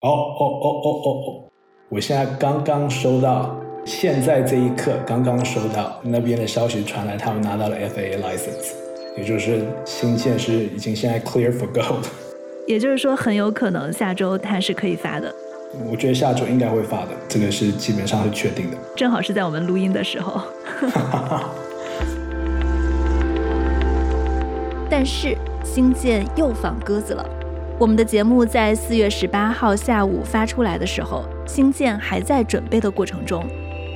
哦哦哦哦哦哦！我现在刚刚收到，现在这一刻刚刚收到那边的消息传来，他们拿到了 FAA license，也就是新建是已经现在 clear for go 了。也就是说，很有可能下周它是可以发的。我觉得下周应该会发的，这个是基本上是确定的。正好是在我们录音的时候。但是星舰又放鸽子了。我们的节目在四月十八号下午发出来的时候，星舰还在准备的过程中。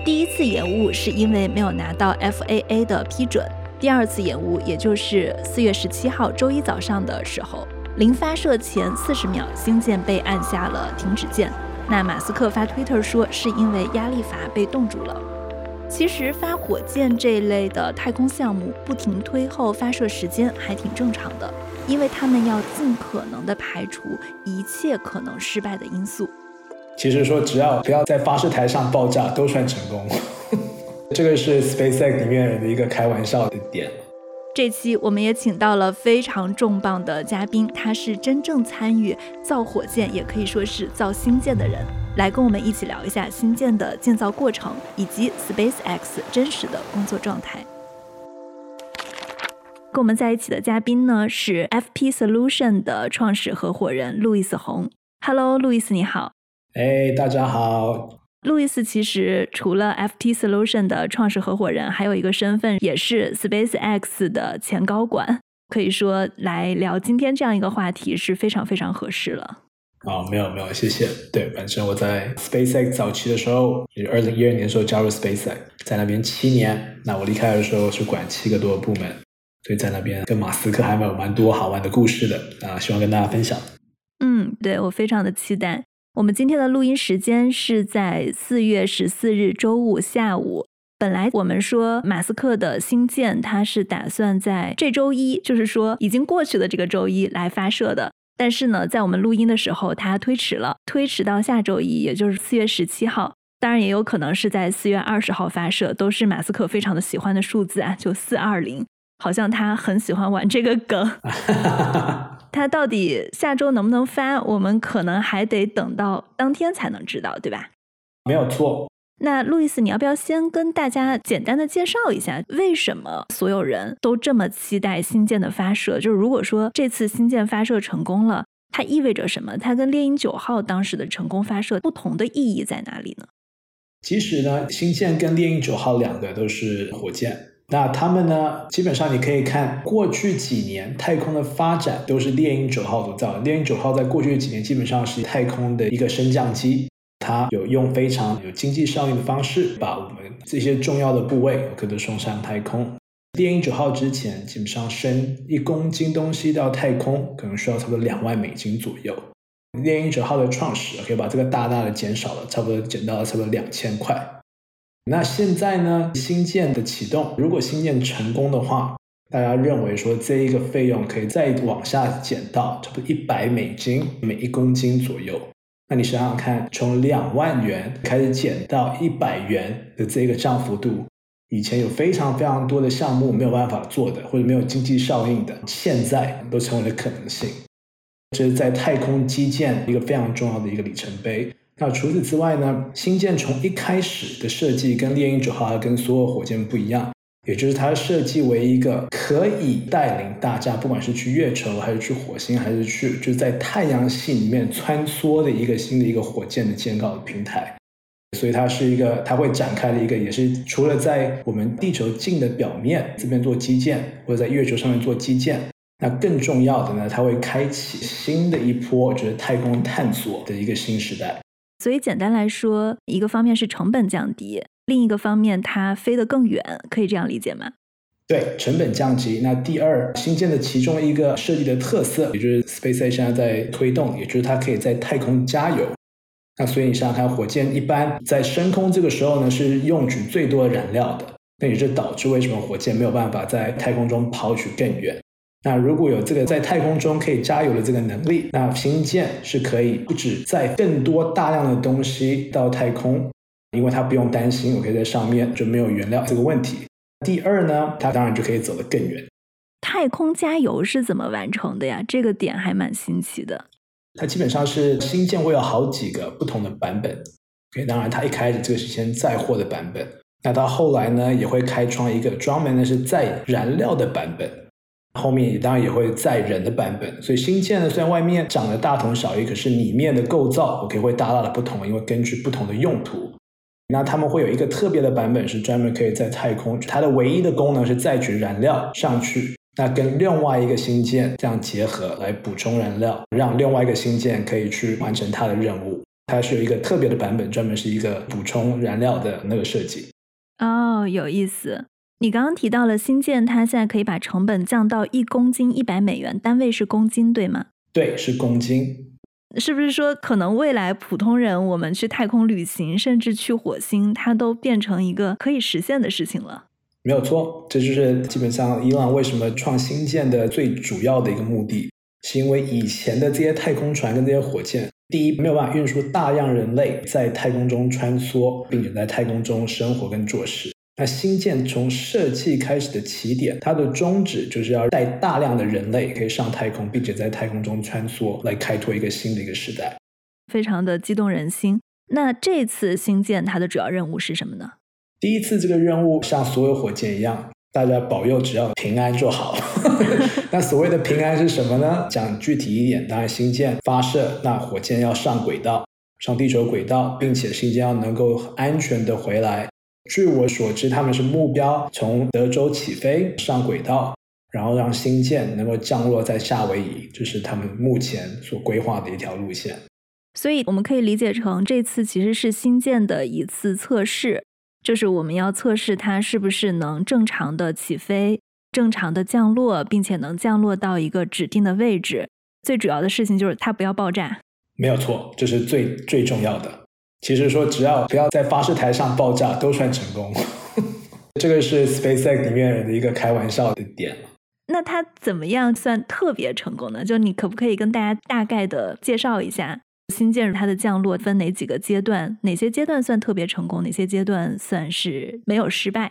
第一次延误是因为没有拿到 FAA 的批准，第二次延误也就是四月十七号周一早上的时候，临发射前四十秒，星舰被按下了停止键。那马斯克发推特说是因为压力阀被冻住了。其实发火箭这一类的太空项目不停推后发射时间还挺正常的，因为他们要尽可能的排除一切可能失败的因素。其实说只要不要在发射台上爆炸都算成功，这个是 SpaceX 里面的一个开玩笑的点。这期我们也请到了非常重磅的嘉宾，他是真正参与造火箭，也可以说是造星舰的人。来跟我们一起聊一下星舰的建造过程，以及 SpaceX 真实的工作状态。跟我们在一起的嘉宾呢是 FP Solution 的创始合伙人路易斯红。Hello，路易斯你好。哎，大家好。路易斯其实除了 FP Solution 的创始合伙人，还有一个身份也是 SpaceX 的前高管。可以说来聊今天这样一个话题是非常非常合适了。啊，没有没有，谢谢。对，本身我在 SpaceX 早期的时候，也二零一二年的时候加入 SpaceX，在那边七年。那我离开的时候是管七个多部门，所以在那边跟马斯克还蛮有蛮多好玩的故事的啊，希望跟大家分享。嗯，对我非常的期待。我们今天的录音时间是在四月十四日周五下午。本来我们说马斯克的星舰，他是打算在这周一，就是说已经过去的这个周一来发射的。但是呢，在我们录音的时候，它推迟了，推迟到下周一，也就是四月十七号。当然，也有可能是在四月二十号发射，都是马斯克非常的喜欢的数字啊，就四二零，好像他很喜欢玩这个梗。他到底下周能不能发，我们可能还得等到当天才能知道，对吧？没有错。那路易斯，你要不要先跟大家简单的介绍一下，为什么所有人都这么期待新舰的发射？就是如果说这次新舰发射成功了，它意味着什么？它跟猎鹰九号当时的成功发射不同的意义在哪里呢？其实呢，新舰跟猎鹰九号两个都是火箭，那他们呢，基本上你可以看过去几年太空的发展都是猎鹰九号所造。猎鹰九号在过去几年基本上是太空的一个升降机。它有用非常有经济效益的方式，把我们这些重要的部位可都送上太空。猎鹰九号之前，基本上升一公斤东西到太空，可能需要差不多两万美金左右。猎鹰九号的创始可以把这个大大的减少了，差不多减到了差不多两千块。那现在呢，新建的启动，如果新建成功的话，大家认为说这一个费用可以再往下减到差不多一百美金每一公斤左右。那你想想看，从两万元开始减到一百元的这个涨幅度，以前有非常非常多的项目没有办法做的，或者没有经济效应的，现在都成为了可能性。这是在太空基建一个非常重要的一个里程碑。那除此之外呢，星舰从一开始的设计跟猎鹰九号跟所有火箭不一样。也就是它设计为一个可以带领大家，不管是去月球，还是去火星，还是去就在太阳系里面穿梭的一个新的一个火箭的建造的平台。所以它是一个，它会展开的一个，也是除了在我们地球近的表面这边做基建，或者在月球上面做基建，那更重要的呢，它会开启新的一波，就是太空探索的一个新时代。所以简单来说，一个方面是成本降低。另一个方面，它飞得更远，可以这样理解吗？对，成本降级。那第二，新建的其中一个设计的特色，也就是 SpaceX 现在在推动，也就是它可以在太空加油。那所以你想想看，火箭一般在升空这个时候呢，是用取最多燃料的，那也就导致为什么火箭没有办法在太空中跑取更远。那如果有这个在太空中可以加油的这个能力，那星舰是可以不止载更多大量的东西到太空。因为它不用担心，我可以在上面就没有原料这个问题。第二呢，它当然就可以走得更远。太空加油是怎么完成的呀？这个点还蛮新奇的。它基本上是新舰会有好几个不同的版本。OK，当然它一开始这个是先载货的版本，那到后来呢也会开创一个专门的是载燃料的版本，后面也当然也会载人的版本。所以新舰呢虽然外面长得大同小异，可是里面的构造 OK 会大大的不同，因为根据不同的用途。那他们会有一个特别的版本，是专门可以在太空，它的唯一的功能是载取燃料上去，那跟另外一个星舰这样结合来补充燃料，让另外一个星舰可以去完成它的任务。它是有一个特别的版本，专门是一个补充燃料的那个设计。哦，有意思。你刚刚提到了新舰，它现在可以把成本降到一公斤一百美元，单位是公斤，对吗？对，是公斤。是不是说，可能未来普通人我们去太空旅行，甚至去火星，它都变成一个可以实现的事情了？没有错，这就是基本上伊朗为什么创新舰的最主要的一个目的，是因为以前的这些太空船跟这些火箭，第一没有办法运输大量人类在太空中穿梭，并且在太空中生活跟做事。那新建从设计开始的起点，它的宗旨就是要带大量的人类可以上太空，并且在太空中穿梭，来开拓一个新的一个时代，非常的激动人心。那这次新建它的主要任务是什么呢？第一次这个任务像所有火箭一样，大家保佑只要平安就好。那所谓的平安是什么呢？讲具体一点，当然新建发射，那火箭要上轨道，上地球轨道，并且新建要能够安全的回来。据我所知，他们是目标从德州起飞上轨道，然后让星舰能够降落在夏威夷，这是他们目前所规划的一条路线。所以我们可以理解成，这次其实是星舰的一次测试，就是我们要测试它是不是能正常的起飞、正常的降落，并且能降落到一个指定的位置。最主要的事情就是它不要爆炸。没有错，这是最最重要的。其实说，只要不要在发射台上爆炸，都算成功。这个是 SpaceX 里面人的一个开玩笑的点那它怎么样算特别成功呢？就你可不可以跟大家大概的介绍一下新建它的降落分哪几个阶段？哪些阶段算特别成功？哪些阶段算是没有失败？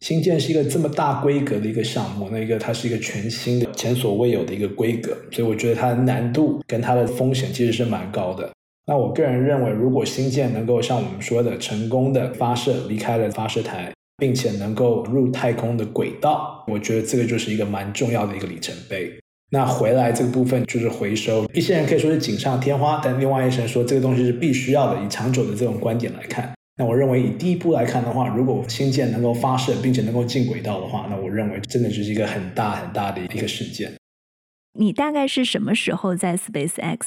新建是一个这么大规格的一个项目，那一个它是一个全新的、前所未有的一个规格，所以我觉得它的难度跟它的风险其实是蛮高的。那我个人认为，如果星舰能够像我们说的成功的发射离开了发射台，并且能够入太空的轨道，我觉得这个就是一个蛮重要的一个里程碑。那回来这个部分就是回收，一些人可以说是锦上添花，但另外一些人说这个东西是必须要的。以长久的这种观点来看，那我认为以第一步来看的话，如果星舰能够发射并且能够进轨道的话，那我认为真的就是一个很大很大的一个事件。你大概是什么时候在 SpaceX？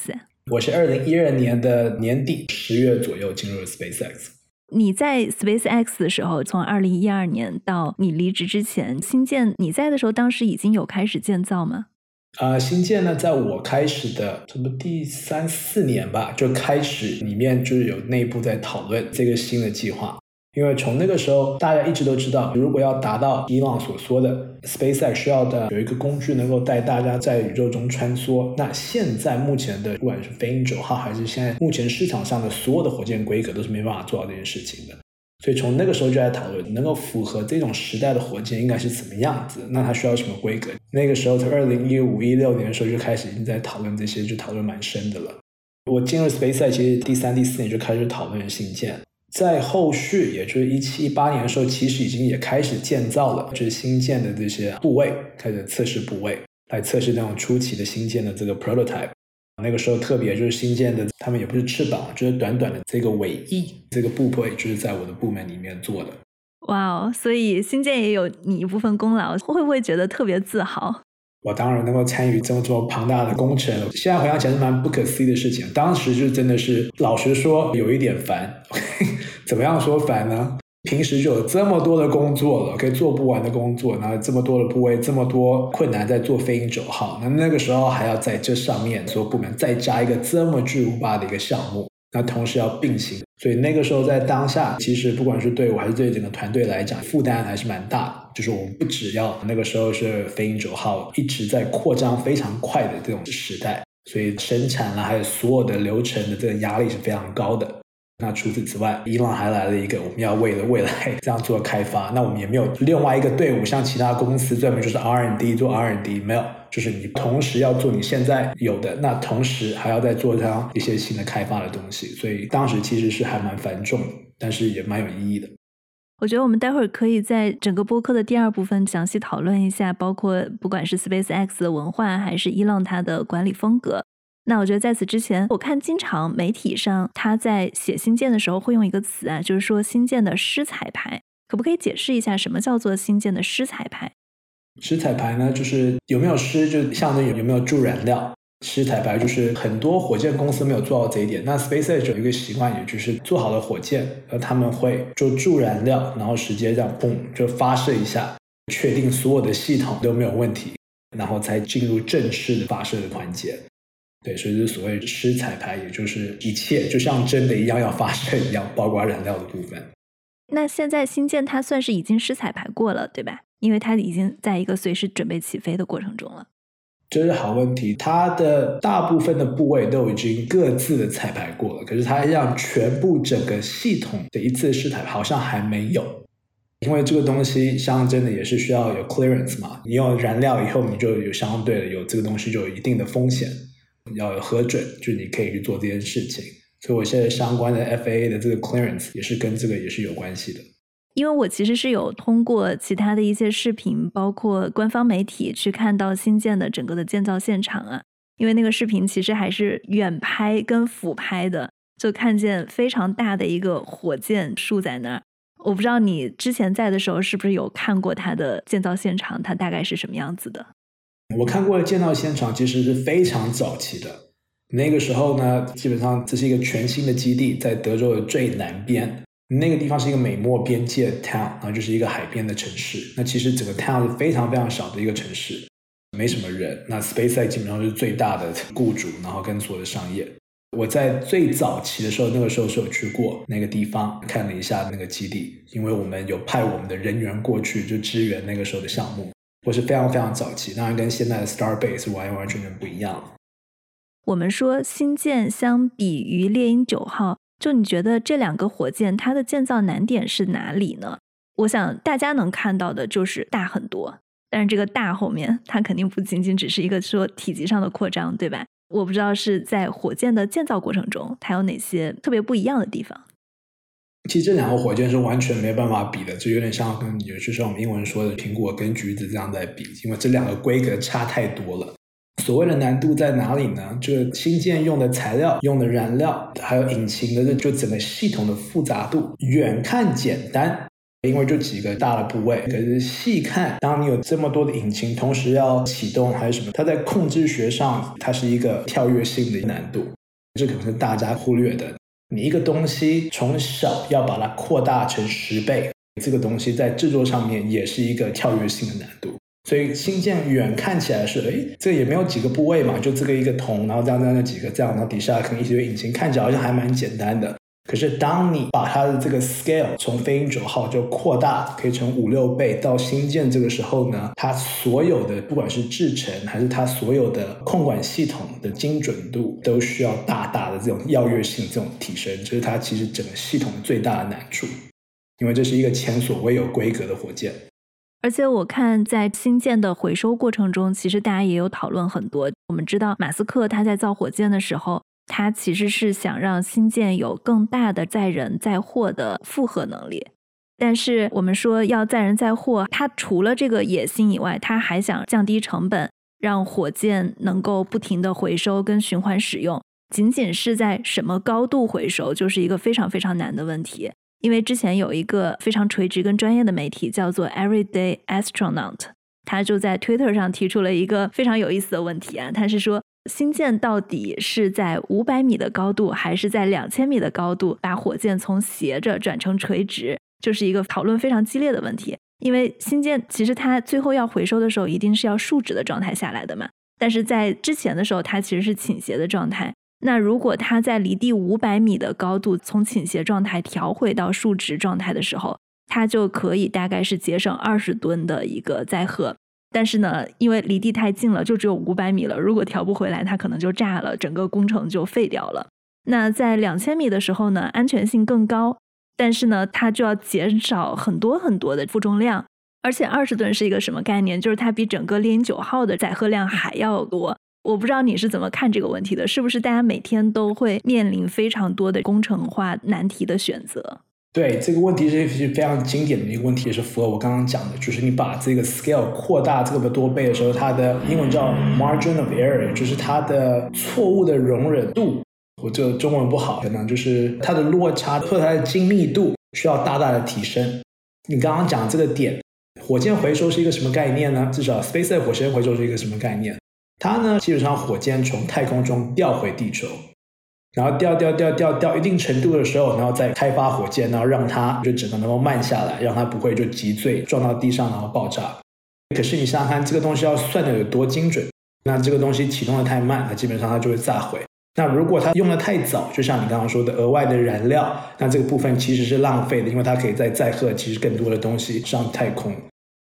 我是二零一二年的年底十月左右进入了 SpaceX。你在 SpaceX 的时候，从二零一二年到你离职之前，新建你在的时候，当时已经有开始建造吗？啊，新建呢，在我开始的什么第三四年吧，就开始里面就是有内部在讨论这个新的计划。因为从那个时候，大家一直都知道，如果要达到伊朗所说的 SpaceX 需要的有一个工具能够带大家在宇宙中穿梭，那现在目前的不管是飞鹰九号还是现在目前市场上的所有的火箭规格都是没办法做到这件事情的。所以从那个时候就在讨论，能够符合这种时代的火箭应该是怎么样子，那它需要什么规格？那个时候从二零一五一六年的时候就开始已经在讨论这些，就讨论蛮深的了。我进入 SpaceX 其实第三、第四年就开始讨论新建。在后续，也就是一七一八年的时候，其实已经也开始建造了，就是新建的这些部位，开始测试部位，来测试那种初期的新建的这个 prototype。那个时候特别就是新建的，他们也不是翅膀，就是短短的这个尾翼，这个部位就是在我的部门里面做的。哇哦，所以新建也有你一部分功劳，会不会觉得特别自豪？我当然能够参与这么这么庞大的工程，现在回想起来是蛮不可思议的事情。当时就真的是，老实说有一点烦。怎么样说烦呢？平时就有这么多的工作了，可以做不完的工作，然后这么多的部位，这么多困难在做飞鹰九号，那那个时候还要在这上面所有部门再加一个这么巨无霸的一个项目。那同时要并行，所以那个时候在当下，其实不管是对我还是对整个团队来讲，负担还是蛮大的。就是我们不只要那个时候是飞鹰九号一直在扩张非常快的这种时代，所以生产了还有所有的流程的这个压力是非常高的。那除此之外，伊朗还来了一个我们要为了未来 这样做开发，那我们也没有另外一个队伍，像其他公司专门就是 R n d 做 R n d 没有，就是你同时要做你现在有的，那同时还要再做上一些新的开发的东西，所以当时其实是还蛮繁重，但是也蛮有意义的。我觉得我们待会儿可以在整个播客的第二部分详细讨论一下，包括不管是 SpaceX 的文化，还是伊朗它的管理风格。那我觉得在此之前，我看经常媒体上他在写新建的时候会用一个词啊，就是说新建的湿彩排，可不可以解释一下什么叫做新建的湿彩排？湿彩排呢，就是有没有湿，就相当于有没有助燃料。湿彩排就是很多火箭公司没有做到这一点。那 SpaceX 有一个习惯，也就是做好了火箭，呃，他们会就注燃料，然后直接这样嘣就发射一下，确定所有的系统都没有问题，然后才进入正式的发射的环节。对，所以是所谓湿彩排，也就是一切就像真的一样要发射一样，包括燃料的部分。那现在新建它算是已经湿彩排过了，对吧？因为它已经在一个随时准备起飞的过程中了。这是好问题，它的大部分的部位都已经各自的彩排过了，可是它让全部整个系统的一次试彩好像还没有，因为这个东西像真的也是需要有 clearance 嘛，你有燃料以后，你就有相对的有这个东西就有一定的风险，要有核准，就你可以去做这件事情，所以我现在相关的 FAA 的这个 clearance 也是跟这个也是有关系的。因为我其实是有通过其他的一些视频，包括官方媒体去看到新建的整个的建造现场啊。因为那个视频其实还是远拍跟俯拍的，就看见非常大的一个火箭竖在那儿。我不知道你之前在的时候是不是有看过它的建造现场，它大概是什么样子的？我看过的建造现场其实是非常早期的，那个时候呢，基本上这是一个全新的基地，在德州的最南边。那个地方是一个美墨边界 town，然后就是一个海边的城市。那其实整个 town 是非常非常小的一个城市，没什么人。那 SpaceX 基本上是最大的雇主，然后跟所有的商业。我在最早期的时候，那个时候是有去过那个地方看了一下那个基地，因为我们有派我们的人员过去就支援那个时候的项目。我是非常非常早期，当然跟现在的 Starbase 完完全全不一样。我们说新建相比于猎鹰九号。就你觉得这两个火箭它的建造难点是哪里呢？我想大家能看到的就是大很多，但是这个大后面它肯定不仅仅只是一个说体积上的扩张，对吧？我不知道是在火箭的建造过程中它有哪些特别不一样的地方。其实这两个火箭是完全没办法比的，就有点像跟也就是我们英文说的苹果跟橘子这样在比，因为这两个规格差太多了。所谓的难度在哪里呢？这个新建用的材料、用的燃料，还有引擎的这就整个系统的复杂度，远看简单，因为就几个大的部位。可是细看，当你有这么多的引擎同时要启动还是什么，它在控制学上，它是一个跳跃性的难度，这可能是大家忽略的。你一个东西从小要把它扩大成十倍，这个东西在制作上面也是一个跳跃性的难度。所以新建远看起来是，哎，这也没有几个部位嘛，就这个一个铜，然后这样这样那几个这样，然后底下可能一堆引擎，看起来好像还蛮简单的。可是当你把它的这个 scale 从飞鹰九号就扩大，可以成五六倍到新建这个时候呢，它所有的不管是制程还是它所有的控管系统的精准度，都需要大大的这种跃跃性这种提升，这是它其实整个系统最大的难处，因为这是一个前所未有规格的火箭。而且我看在新建的回收过程中，其实大家也有讨论很多。我们知道马斯克他在造火箭的时候，他其实是想让新建有更大的载人载货的负荷能力。但是我们说要载人载货，他除了这个野心以外，他还想降低成本，让火箭能够不停的回收跟循环使用。仅仅是在什么高度回收，就是一个非常非常难的问题。因为之前有一个非常垂直跟专业的媒体叫做 Everyday Astronaut，他就在 Twitter 上提出了一个非常有意思的问题啊，他是说新建到底是在五百米的高度，还是在两千米的高度把火箭从斜着转成垂直，就是一个讨论非常激烈的问题。因为新建其实它最后要回收的时候，一定是要竖直的状态下来的嘛，但是在之前的时候，它其实是倾斜的状态。那如果它在离地五百米的高度从倾斜状态调回到竖直状态的时候，它就可以大概是节省二十吨的一个载荷。但是呢，因为离地太近了，就只有五百米了。如果调不回来，它可能就炸了，整个工程就废掉了。那在两千米的时候呢，安全性更高，但是呢，它就要减少很多很多的负重量。而且二十吨是一个什么概念？就是它比整个猎鹰九号的载荷量还要多。我不知道你是怎么看这个问题的？是不是大家每天都会面临非常多的工程化难题的选择？对这个问题是是非常经典的一个问题，也是符合我刚刚讲的，就是你把这个 scale 扩大这么多倍的时候，它的英文叫 margin of error，就是它的错误的容忍度。我这中文不好，可能就是它的落差或它的精密度需要大大的提升。你刚刚讲这个点，火箭回收是一个什么概念呢？至少 SpaceX 火箭回收是一个什么概念？它呢，基本上火箭从太空中掉回地球，然后掉掉掉掉掉一定程度的时候，然后再开发火箭，然后让它就整个能够慢下来，让它不会就急坠撞到地上然后爆炸。可是你想想看，这个东西要算的有多精准？那这个东西启动的太慢，那基本上它就会炸毁。那如果它用的太早，就像你刚刚说的额外的燃料，那这个部分其实是浪费的，因为它可以再载荷其实更多的东西上太空。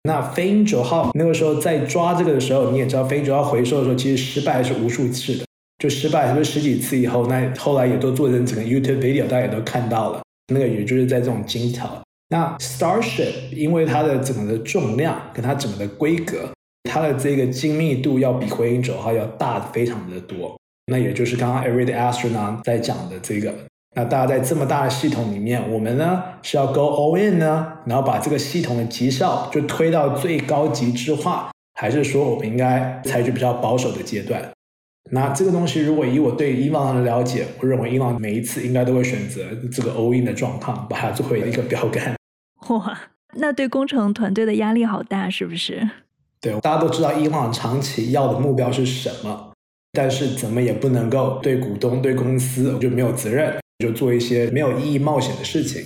那飞鹰九号那个时候在抓这个的时候，你也知道，飞鹰九号回收的时候其实失败是无数次的，就失败是不是十几次以后，那后来也都做成整个 YouTube video，大家也都看到了。那个也就是在这种金条。那 Starship 因为它的整个的重量跟它整个的规格，它的这个精密度要比飞鹰九号要大非常的多。那也就是刚刚 Every Astronaut 在讲的这个。那大家在这么大的系统里面，我们呢是要 go all in 呢，然后把这个系统的绩效就推到最高极致化，还是说我们应该采取比较保守的阶段？那这个东西，如果以我对伊朗的了解，我认为伊朗每一次应该都会选择这个 all in 的状况，把它作为一个标杆。哇，那对工程团队的压力好大，是不是？对，大家都知道伊朗长期要的目标是什么，但是怎么也不能够对股东、对公司就没有责任。就做一些没有意义冒险的事情。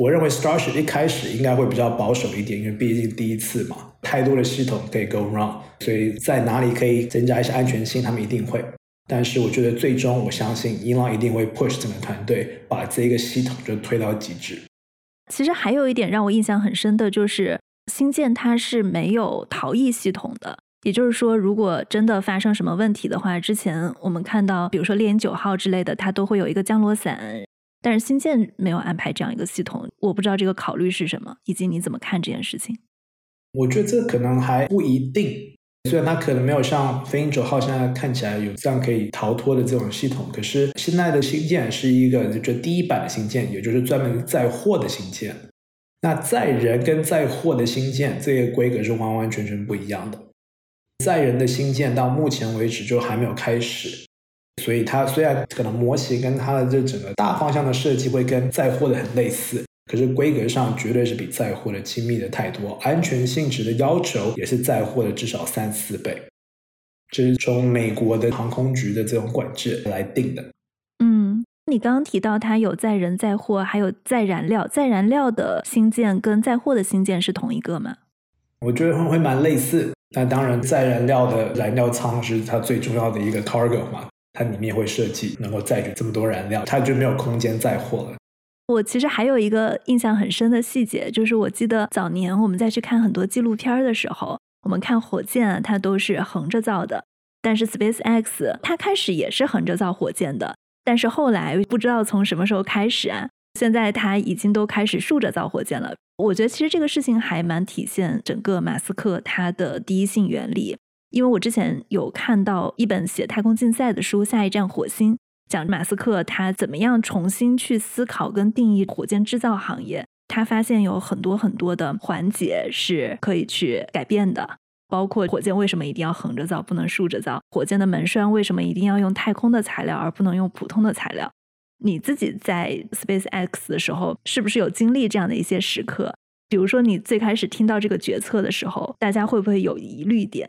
我认为 Starship 一开始应该会比较保守一点，因为毕竟第一次嘛，太多的系统可以 go wrong，所以在哪里可以增加一些安全性，他们一定会。但是我觉得最终，我相信伊朗一定会 push 整个团队把这个系统就推到极致。其实还有一点让我印象很深的就是星舰它是没有逃逸系统的。也就是说，如果真的发生什么问题的话，之前我们看到，比如说猎鹰九号之类的，它都会有一个降落伞，但是新舰没有安排这样一个系统，我不知道这个考虑是什么，以及你怎么看这件事情？我觉得这可能还不一定，虽然它可能没有像飞鹰九号现在看起来有这样可以逃脱的这种系统，可是现在的新舰是一个就第一版的新舰，也就是专门载货的新舰。那载人跟载货的新舰，这个规格是完完全全不一样的。载人的新建到目前为止就还没有开始，所以它虽然可能模型跟它的这整个大方向的设计会跟载货的很类似，可是规格上绝对是比载货的亲密的太多，安全性质的要求也是载货的至少三四倍，这是从美国的航空局的这种管制来定的。嗯，你刚刚提到它有载人载货，还有载燃料，载燃料的新建跟载货的新建是同一个吗？我觉得会会蛮类似。那当然，载燃料的燃料舱是它最重要的一个 cargo 嘛，它里面会设计能够载着这么多燃料，它就没有空间载货了。我其实还有一个印象很深的细节，就是我记得早年我们在去看很多纪录片的时候，我们看火箭啊，它都是横着造的，但是 SpaceX 它开始也是横着造火箭的，但是后来不知道从什么时候开始啊，现在它已经都开始竖着造火箭了。我觉得其实这个事情还蛮体现整个马斯克他的第一性原理，因为我之前有看到一本写太空竞赛的书《下一站火星》，讲马斯克他怎么样重新去思考跟定义火箭制造行业。他发现有很多很多的环节是可以去改变的，包括火箭为什么一定要横着造，不能竖着造；火箭的门栓为什么一定要用太空的材料而不能用普通的材料。你自己在 SpaceX 的时候，是不是有经历这样的一些时刻？比如说，你最开始听到这个决策的时候，大家会不会有疑虑点？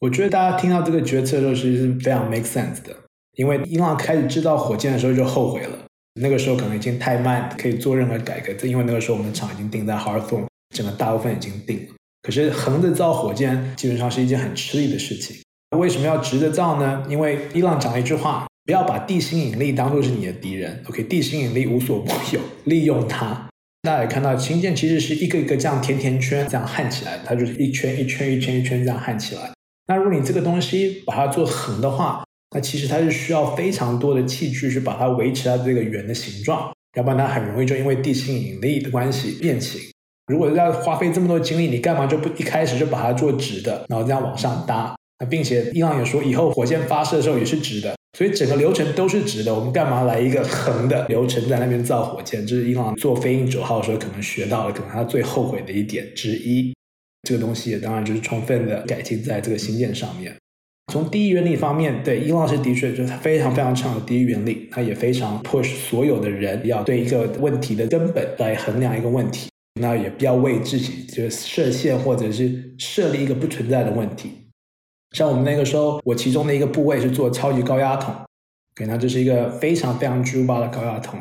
我觉得大家听到这个决策的时候，其实是非常 make sense 的。因为伊朗开始制造火箭的时候就后悔了，那个时候可能已经太慢，可以做任何改革。因为那个时候我们的厂已经定在 h a r t h o r n 整个大部分已经定了。可是横着造火箭基本上是一件很吃力的事情。为什么要直着造呢？因为伊朗讲了一句话。不要把地心引力当做是你的敌人，OK？地心引力无所不有，利用它。大家也看到，氢键其实是一个一个这样甜甜圈这样焊起来，它就是一圈一圈一圈一圈这样焊起来。那如果你这个东西把它做横的话，那其实它是需要非常多的器具去把它维持它这个圆的形状，要不然它很容易就因为地心引力的关系变形。如果要花费这么多精力，你干嘛就不一开始就把它做直的，然后这样往上搭？那并且伊朗也说，以后火箭发射的时候也是直的，所以整个流程都是直的。我们干嘛来一个横的流程在那边造火箭？这是伊朗做飞鹰九号的时候可能学到了，可能他最后悔的一点之一。这个东西也当然就是充分的改进在这个新建上面。从第一原理方面，对伊朗是的确就是它非常非常强的第一原理，它也非常 push 所有的人要对一个问题的根本来衡量一个问题，那也不要为自己就是设限或者是设立一个不存在的问题。像我们那个时候，我其中的一个部位是做超级高压桶，OK，那这是一个非常非常巨大的高压桶，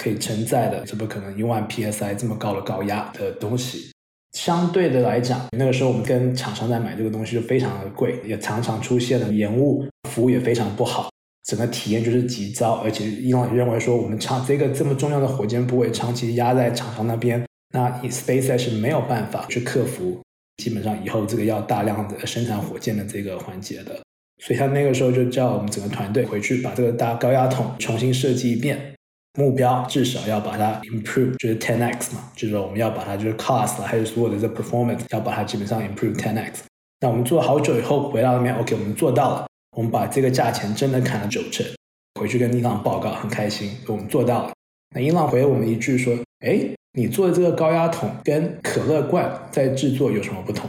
可以承载的怎么可能一万 psi 这么高的高压的东西。相对的来讲，那个时候我们跟厂商在买这个东西就非常的贵，也常常出现了延误，服务也非常不好，整个体验就是极糟。而且伊朗也认为说，我们长这个这么重要的火箭部位长期压在厂商那边，那 SpaceX 是没有办法去克服，基本上以后这个要大量的生产火箭的这个环节的。所以他那个时候就叫我们整个团队回去把这个大高压桶重新设计一遍。目标至少要把它 improve，就是 ten x 嘛，就是说我们要把它就是 cost 还有所有的这 performance 要把它基本上 improve ten x。那我们做好久以后回到那边，OK，我们做到了，我们把这个价钱真的砍了九成，回去跟伊朗报告，很开心，我们做到了。那伊朗回我们一句说，哎，你做的这个高压桶跟可乐罐在制作有什么不同？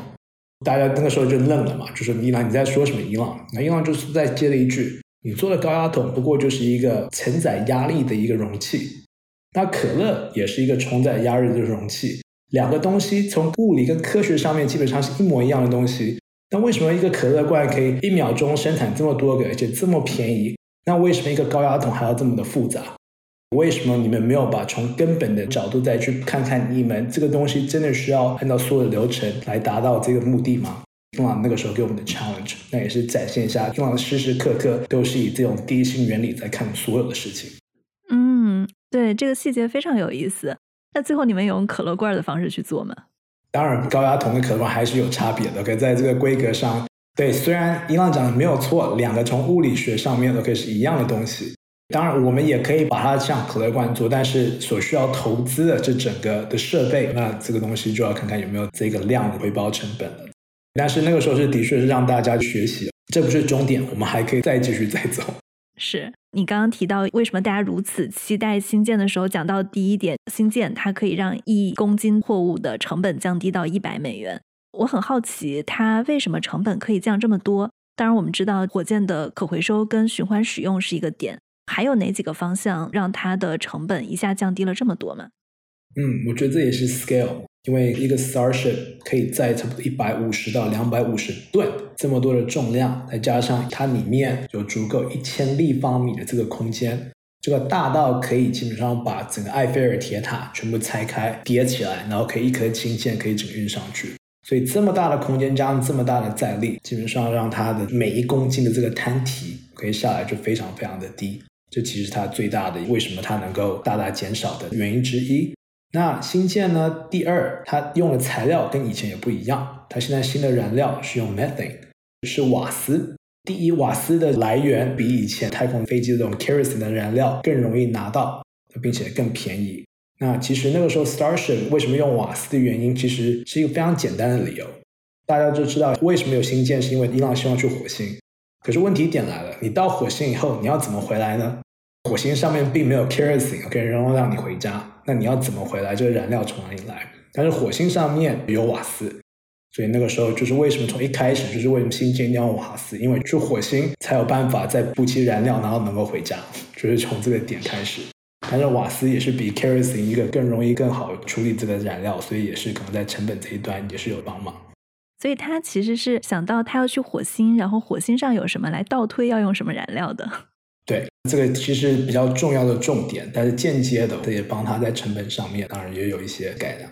大家那个时候就愣了嘛，就说伊朗你在说什么？伊朗，那伊朗就是再接了一句。你做的高压桶不过就是一个承载压力的一个容器，那可乐也是一个承载压力的容器，两个东西从物理跟科学上面基本上是一模一样的东西。那为什么一个可乐罐可以一秒钟生产这么多个，而且这么便宜？那为什么一个高压桶还要这么的复杂？为什么你们没有把从根本的角度再去看看，你们这个东西真的需要按照所有的流程来达到这个目的吗？伊朗那个时候给我们的 challenge，那也是展现一下伊朗时时刻刻都是以这种第一性原理在看所有的事情。嗯，对，这个细节非常有意思。那最后你们用可乐罐的方式去做吗？当然，高压桶跟可乐罐还是有差别的。OK，在这个规格上，对，虽然伊朗讲的没有错，两个从物理学上面都可以是一样的东西。当然，我们也可以把它像可乐罐做，但是所需要投资的这整个的设备，那这个东西就要看看有没有这个量的回报成本了。但是那个时候是的确是让大家学习，这不是终点，我们还可以再继续再走。是你刚刚提到为什么大家如此期待新建的时候，讲到第一点，新建它可以让一公斤货物的成本降低到一百美元。我很好奇，它为什么成本可以降这么多？当然，我们知道火箭的可回收跟循环使用是一个点，还有哪几个方向让它的成本一下降低了这么多吗？嗯，我觉得这也是 scale。因为一个 Starship 可以载差不多一百五十到两百五十吨这么多的重量，再加上它里面有足够一千立方米的这个空间，这个大到可以基本上把整个埃菲尔铁塔全部拆开叠起来，然后可以一颗氢线可以整运上去。所以这么大的空间加上这么大的载力，基本上让它的每一公斤的这个摊体可以下来就非常非常的低。这其实它最大的为什么它能够大大减少的原因之一。那新建呢？第二，它用的材料跟以前也不一样。它现在新的燃料是用 methane，是瓦斯。第一，瓦斯的来源比以前太空飞机的这种 kerosene 的燃料更容易拿到，并且更便宜。那其实那个时候 Starship 为什么用瓦斯的原因，其实是一个非常简单的理由。大家就知道为什么有新建，是因为伊朗希望去火星。可是问题点来了，你到火星以后，你要怎么回来呢？火星上面并没有 kerosene，OK，然后让你回家。那你要怎么回来？这个燃料从哪里来？但是火星上面有瓦斯，所以那个时候就是为什么从一开始就是为什么新建要瓦斯，因为去火星才有办法再补齐燃料，然后能够回家，就是从这个点开始。但是瓦斯也是比 kerosene 一个更容易、更好处理这个燃料，所以也是可能在成本这一端也是有帮忙。所以他其实是想到他要去火星，然后火星上有什么来倒推要用什么燃料的。对，这个其实比较重要的重点，但是间接的，这也帮他在成本上面，当然也有一些改良。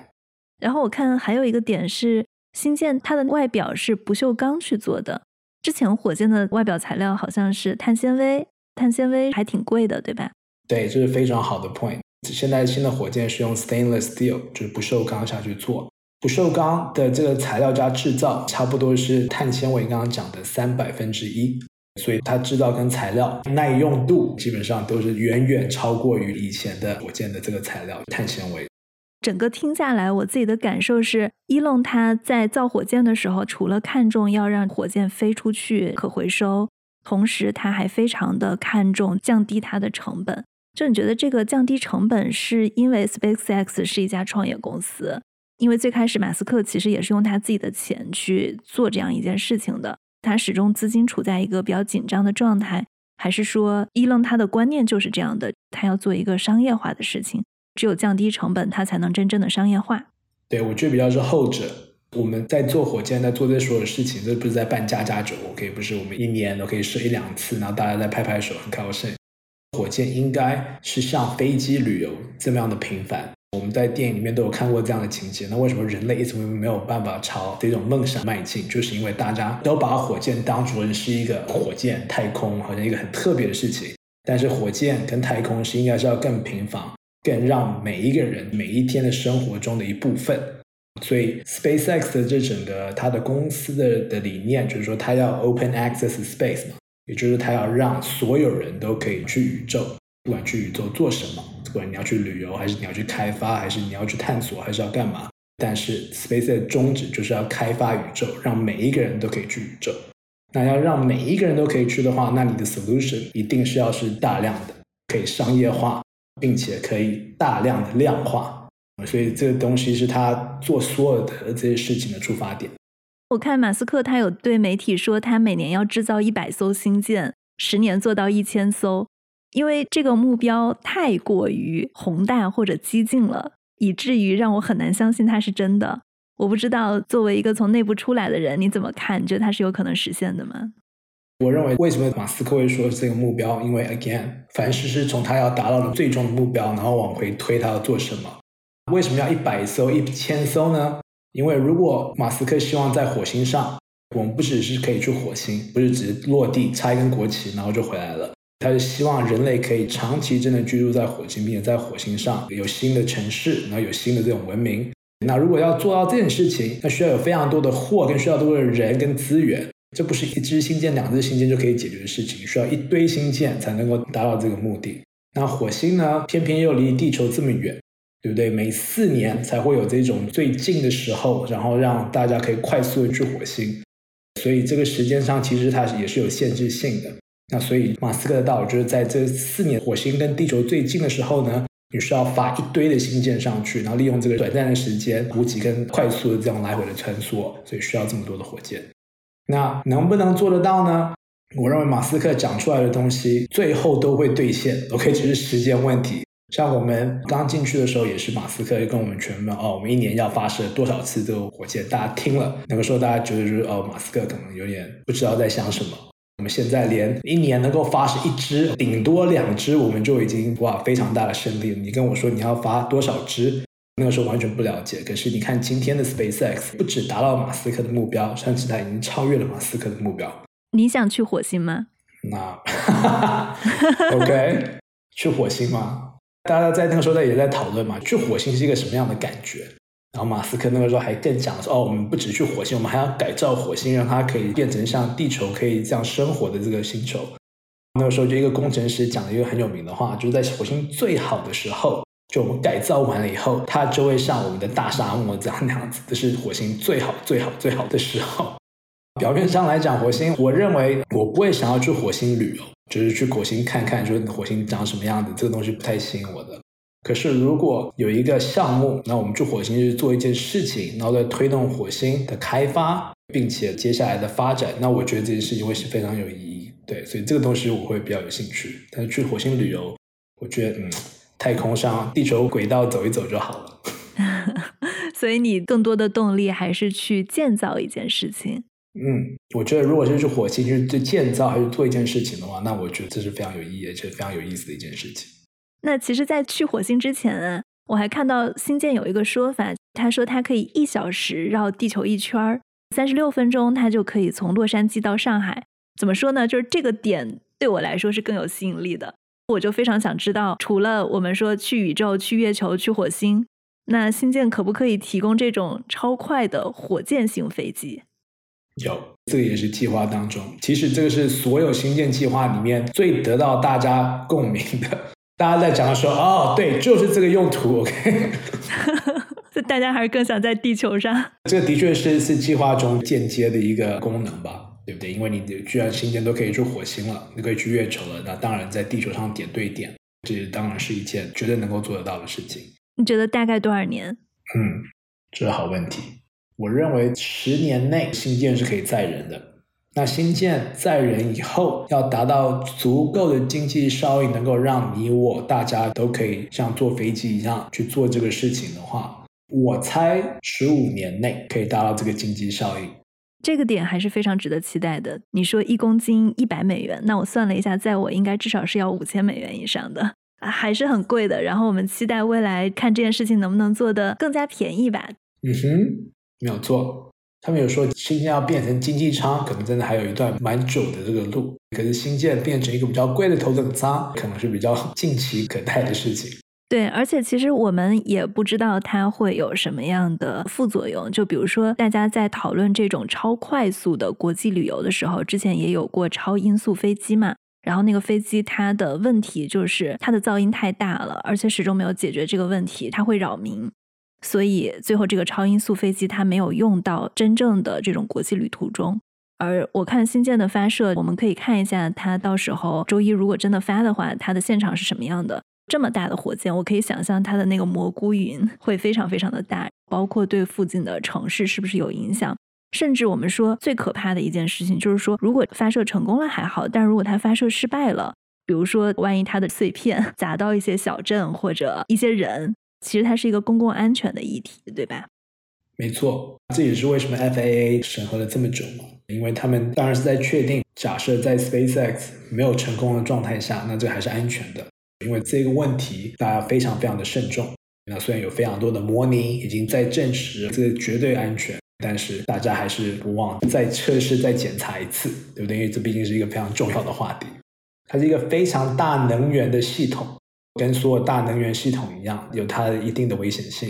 然后我看还有一个点是，新建它的外表是不锈钢去做的。之前火箭的外表材料好像是碳纤维，碳纤维还挺贵的，对吧？对，这是非常好的 point。现在新的火箭是用 stainless steel，就是不锈钢下去做。不锈钢的这个材料加制造，差不多是碳纤维刚刚讲的三百分之一。所以它制造跟材料耐用度基本上都是远远超过于以前的火箭的这个材料碳纤维。整个听下来，我自己的感受是，伊隆他在造火箭的时候，除了看重要让火箭飞出去可回收，同时他还非常的看重降低它的成本。就你觉得这个降低成本是因为 SpaceX 是一家创业公司，因为最开始马斯克其实也是用他自己的钱去做这样一件事情的，他始终资金处在一个比较紧张的状态，还是说伊隆他的观念就是这样的，他要做一个商业化的事情，只有降低成本，他才能真正的商业化。对我觉得比较是后者。我们在做火箭，在做这所有事情，这不是在办家家酒，OK？不是我们一年都可以射一两次，然后大家再拍拍手，很高兴。火箭应该是像飞机旅游这么样的频繁。我们在电影里面都有看过这样的情节。那为什么人类一直没有办法朝这种梦想迈进？就是因为大家都把火箭当成是一个火箭太空，好像一个很特别的事情。但是火箭跟太空是应该是要更平凡，更让每一个人每一天的生活中的一部分。所以 SpaceX 的这整个它的公司的的理念就是说，它要 Open Access Space 嘛。也就是他要让所有人都可以去宇宙，不管去宇宙做什么，不管你要去旅游，还是你要去开发，还是你要去探索，还是要干嘛。但是 Space 的宗旨就是要开发宇宙，让每一个人都可以去宇宙。那要让每一个人都可以去的话，那你的 solution 一定是要是大量的，可以商业化，并且可以大量的量化。所以这个东西是他做所有的这些事情的出发点。我看马斯克他有对媒体说，他每年要制造一百艘星舰，十年做到一千艘，因为这个目标太过于宏大或者激进了，以至于让我很难相信它是真的。我不知道作为一个从内部出来的人，你怎么看？你觉得它是有可能实现的吗？我认为，为什么马斯克会说这个目标？因为 again，凡事是从他要达到的最终目标，然后往回推他要做什么。为什么要一百艘、一千艘呢？因为如果马斯克希望在火星上，我们不只是可以去火星，不是只是落地插一根国旗然后就回来了，他是希望人类可以长期真的居住在火星，并且在火星上有新的城市，然后有新的这种文明。那如果要做到这件事情，那需要有非常多的货，跟需要多的人跟资源，这不是一支星舰、两支星舰就可以解决的事情，需要一堆星舰才能够达到这个目的。那火星呢，偏偏又离地球这么远。对不对？每四年才会有这种最近的时候，然后让大家可以快速的去火星，所以这个时间上其实它也是有限制性的。那所以马斯克的道理就是在这四年火星跟地球最近的时候呢，你需要发一堆的星舰上去，然后利用这个短暂的时间补给跟快速的这样来回的穿梭，所以需要这么多的火箭。那能不能做得到呢？我认为马斯克讲出来的东西最后都会兑现，OK，只是时间问题。像我们刚进去的时候，也是马斯克跟我们全问哦，我们一年要发射多少次这个火箭？大家听了那个时候，大家觉得就是哦，马斯克可能有点不知道在想什么。我们现在连一年能够发射一支，顶多两支，我们就已经哇非常大的胜利了。你跟我说你要发多少支，那个时候完全不了解。可是你看今天的 SpaceX，不止达到马斯克的目标，甚至他已经超越了马斯克的目标。你想去火星吗？那 OK，去火星吗？大家在那个时候也在讨论嘛，去火星是一个什么样的感觉？然后马斯克那个时候还更讲说，哦，我们不只去火星，我们还要改造火星，让它可以变成像地球可以这样生活的这个星球。那个时候就一个工程师讲了一个很有名的话，就是在火星最好的时候，就我们改造完了以后，它就会像我们的大沙漠这样 那样子，这是火星最好、最好、最好的时候。表面上来讲，火星，我认为我不会想要去火星旅游。就是去火星看看，说火星长什么样子，这个东西不太吸引我的。可是如果有一个项目，那我们去火星去做一件事情，然后再推动火星的开发，并且接下来的发展，那我觉得这件事情会是非常有意义。对，所以这个东西我会比较有兴趣。但是去火星旅游，我觉得嗯，太空上地球轨道走一走就好了。所以你更多的动力还是去建造一件事情。嗯，我觉得如果是去火星去建造还是做一件事情的话，那我觉得这是非常有意义，而且非常有意思的一件事情。那其实，在去火星之前啊，我还看到星舰有一个说法，他说它可以一小时绕地球一圈儿，三十六分钟，它就可以从洛杉矶到上海。怎么说呢？就是这个点对我来说是更有吸引力的。我就非常想知道，除了我们说去宇宙、去月球、去火星，那星舰可不可以提供这种超快的火箭型飞机？有，这个也是计划当中。其实这个是所有星舰计划里面最得到大家共鸣的。大家在讲的时候，哦，对，就是这个用途。OK，这大家还是更想在地球上。这个的确是是计划中间接的一个功能吧，对不对？因为你居然新建都可以去火星了，你可以去月球了，那当然在地球上点对点，这当然是一件绝对能够做得到的事情。你觉得大概多少年？嗯，这是好问题。我认为十年内新建是可以载人的。那新建载人以后，要达到足够的经济效益，能够让你我大家都可以像坐飞机一样去做这个事情的话，我猜十五年内可以达到这个经济效益。这个点还是非常值得期待的。你说一公斤一百美元，那我算了一下，在我应该至少是要五千美元以上的，还是很贵的。然后我们期待未来看这件事情能不能做得更加便宜吧。嗯哼，没有错。他们有说新建要变成经济舱，可能真的还有一段蛮久的这个路。可是新建变成一个比较贵的头等舱，可能是比较 近期可待的事情。对，而且其实我们也不知道它会有什么样的副作用。就比如说，大家在讨论这种超快速的国际旅游的时候，之前也有过超音速飞机嘛。然后那个飞机它的问题就是它的噪音太大了，而且始终没有解决这个问题，它会扰民。所以最后这个超音速飞机它没有用到真正的这种国际旅途中，而我看新建的发射，我们可以看一下它到时候周一如果真的发的话，它的现场是什么样的。这么大的火箭，我可以想象它的那个蘑菇云 会非常非常的大，包括对附近的城市是不是有影响。甚至我们说最可怕的一件事情就是说，如果发射成功了还好，但如果它发射失败了，比如说万一它的碎片 砸到一些小镇或者一些人。其实它是一个公共安全的议题，对吧？没错，这也是为什么 FAA 审核了这么久嘛，因为他们当然是在确定，假设在 SpaceX 没有成功的状态下，那这还是安全的。因为这个问题大家非常非常的慎重。那虽然有非常多的模拟已经在证实这个绝对安全，但是大家还是不忘再测试、再检查一次，对不对？因为这毕竟是一个非常重要的话题，它是一个非常大能源的系统。跟所有大能源系统一样，有它的一定的危险性。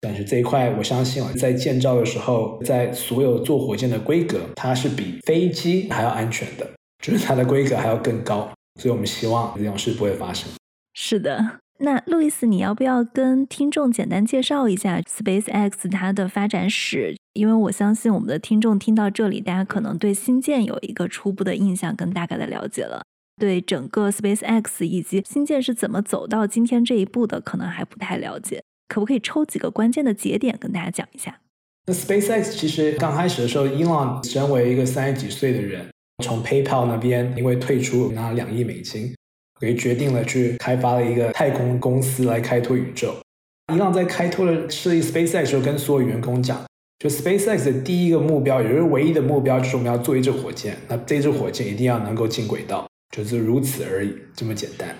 但是这一块，我相信啊，在建造的时候，在所有做火箭的规格，它是比飞机还要安全的，就是它的规格还要更高。所以我们希望这种事不会发生。是的，那路易斯，你要不要跟听众简单介绍一下 SpaceX 它的发展史？因为我相信我们的听众听到这里，大家可能对新建有一个初步的印象跟大概的了解了。对整个 SpaceX 以及新建是怎么走到今天这一步的，可能还不太了解。可不可以抽几个关键的节点跟大家讲一下？那 SpaceX 其实刚开始的时候，伊朗身为一个三十几岁的人，从 PayPal 那边因为退出拿了两亿美金，所以决定了去开发了一个太空公司来开拓宇宙。伊朗在开拓了设立 SpaceX 时候，跟所有员工讲，就 SpaceX 的第一个目标，也就是唯一的目标，就是我们要做一支火箭。那这支火箭一定要能够进轨道。就是如此而已，这么简单。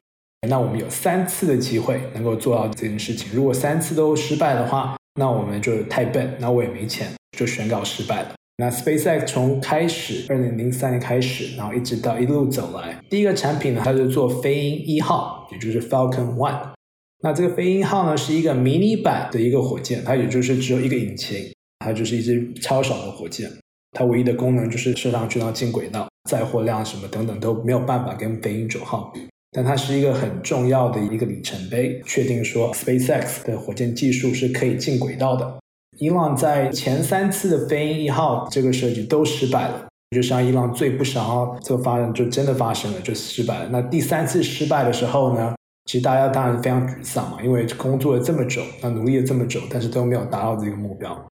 那我们有三次的机会能够做到这件事情。如果三次都失败的话，那我们就太笨，那我也没钱，就宣告失败了。那 SpaceX 从开始，二零零三年开始，然后一直到一路走来，第一个产品呢，它是做飞鹰一号，也就是 Falcon One。那这个飞鹰号呢，是一个迷你版的一个火箭，它也就是只有一个引擎，它就是一只超小的火箭。它唯一的功能就是射上去，到近轨道。载货量什么等等都没有办法跟飞鹰九号比，但它是一个很重要的一个里程碑，确定说 SpaceX 的火箭技术是可以进轨道的。伊朗在前三次的飞鹰一号这个设计都失败了，就像伊朗最不想要这个发生，就真的发生了，就失败了。那第三次失败的时候呢，其实大家当然非常沮丧嘛，因为工作了这么久，那努力了这么久，但是都没有达到这个目标。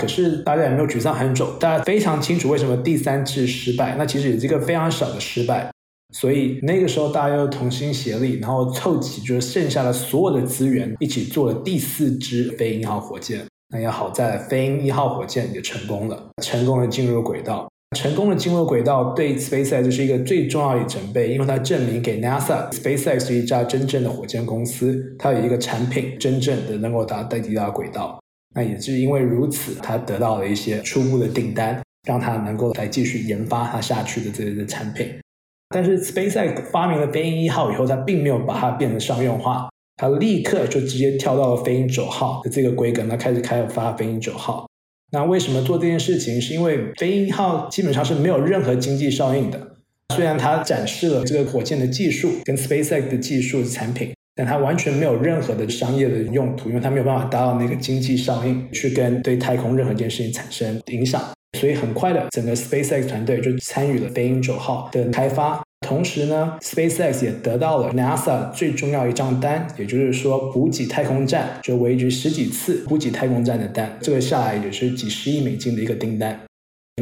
可是大家也没有沮丧很久，大家非常清楚为什么第三次失败。那其实也是一个非常小的失败，所以那个时候大家又同心协力，然后凑齐就是剩下的所有的资源，一起做了第四支飞鹰一号火箭。那也好在飞鹰一号火箭也成功了，成功的进入了轨道，成功的进入轨道对 SpaceX 就是一个最重要的准备，因为它证明给 NASA，SpaceX 一家真正的火箭公司，它有一个产品真正的能够达到地大轨道。那也是因为如此，他得到了一些初步的订单，让他能够来继续研发他下去的这个产品。但是 SpaceX 发明了飞鹰一号以后，他并没有把它变成商用化，他立刻就直接跳到了飞鹰九号的这个规格，那开始开发飞鹰九号。那为什么做这件事情？是因为飞鹰一号基本上是没有任何经济效应的。虽然它展示了这个火箭的技术跟 SpaceX 的技术产品，但它完全没有任何的商业的用途，因为它没有办法达到那个经济效应，去跟对太空任何一件事情产生影响。所以很快的，整个 SpaceX 团队就参与了飞鹰九号的开发。同时呢，SpaceX 也得到了 NASA 最重要一张单，也就是说补给太空站就为期十几次补给太空站的单，这个下来也是几十亿美金的一个订单。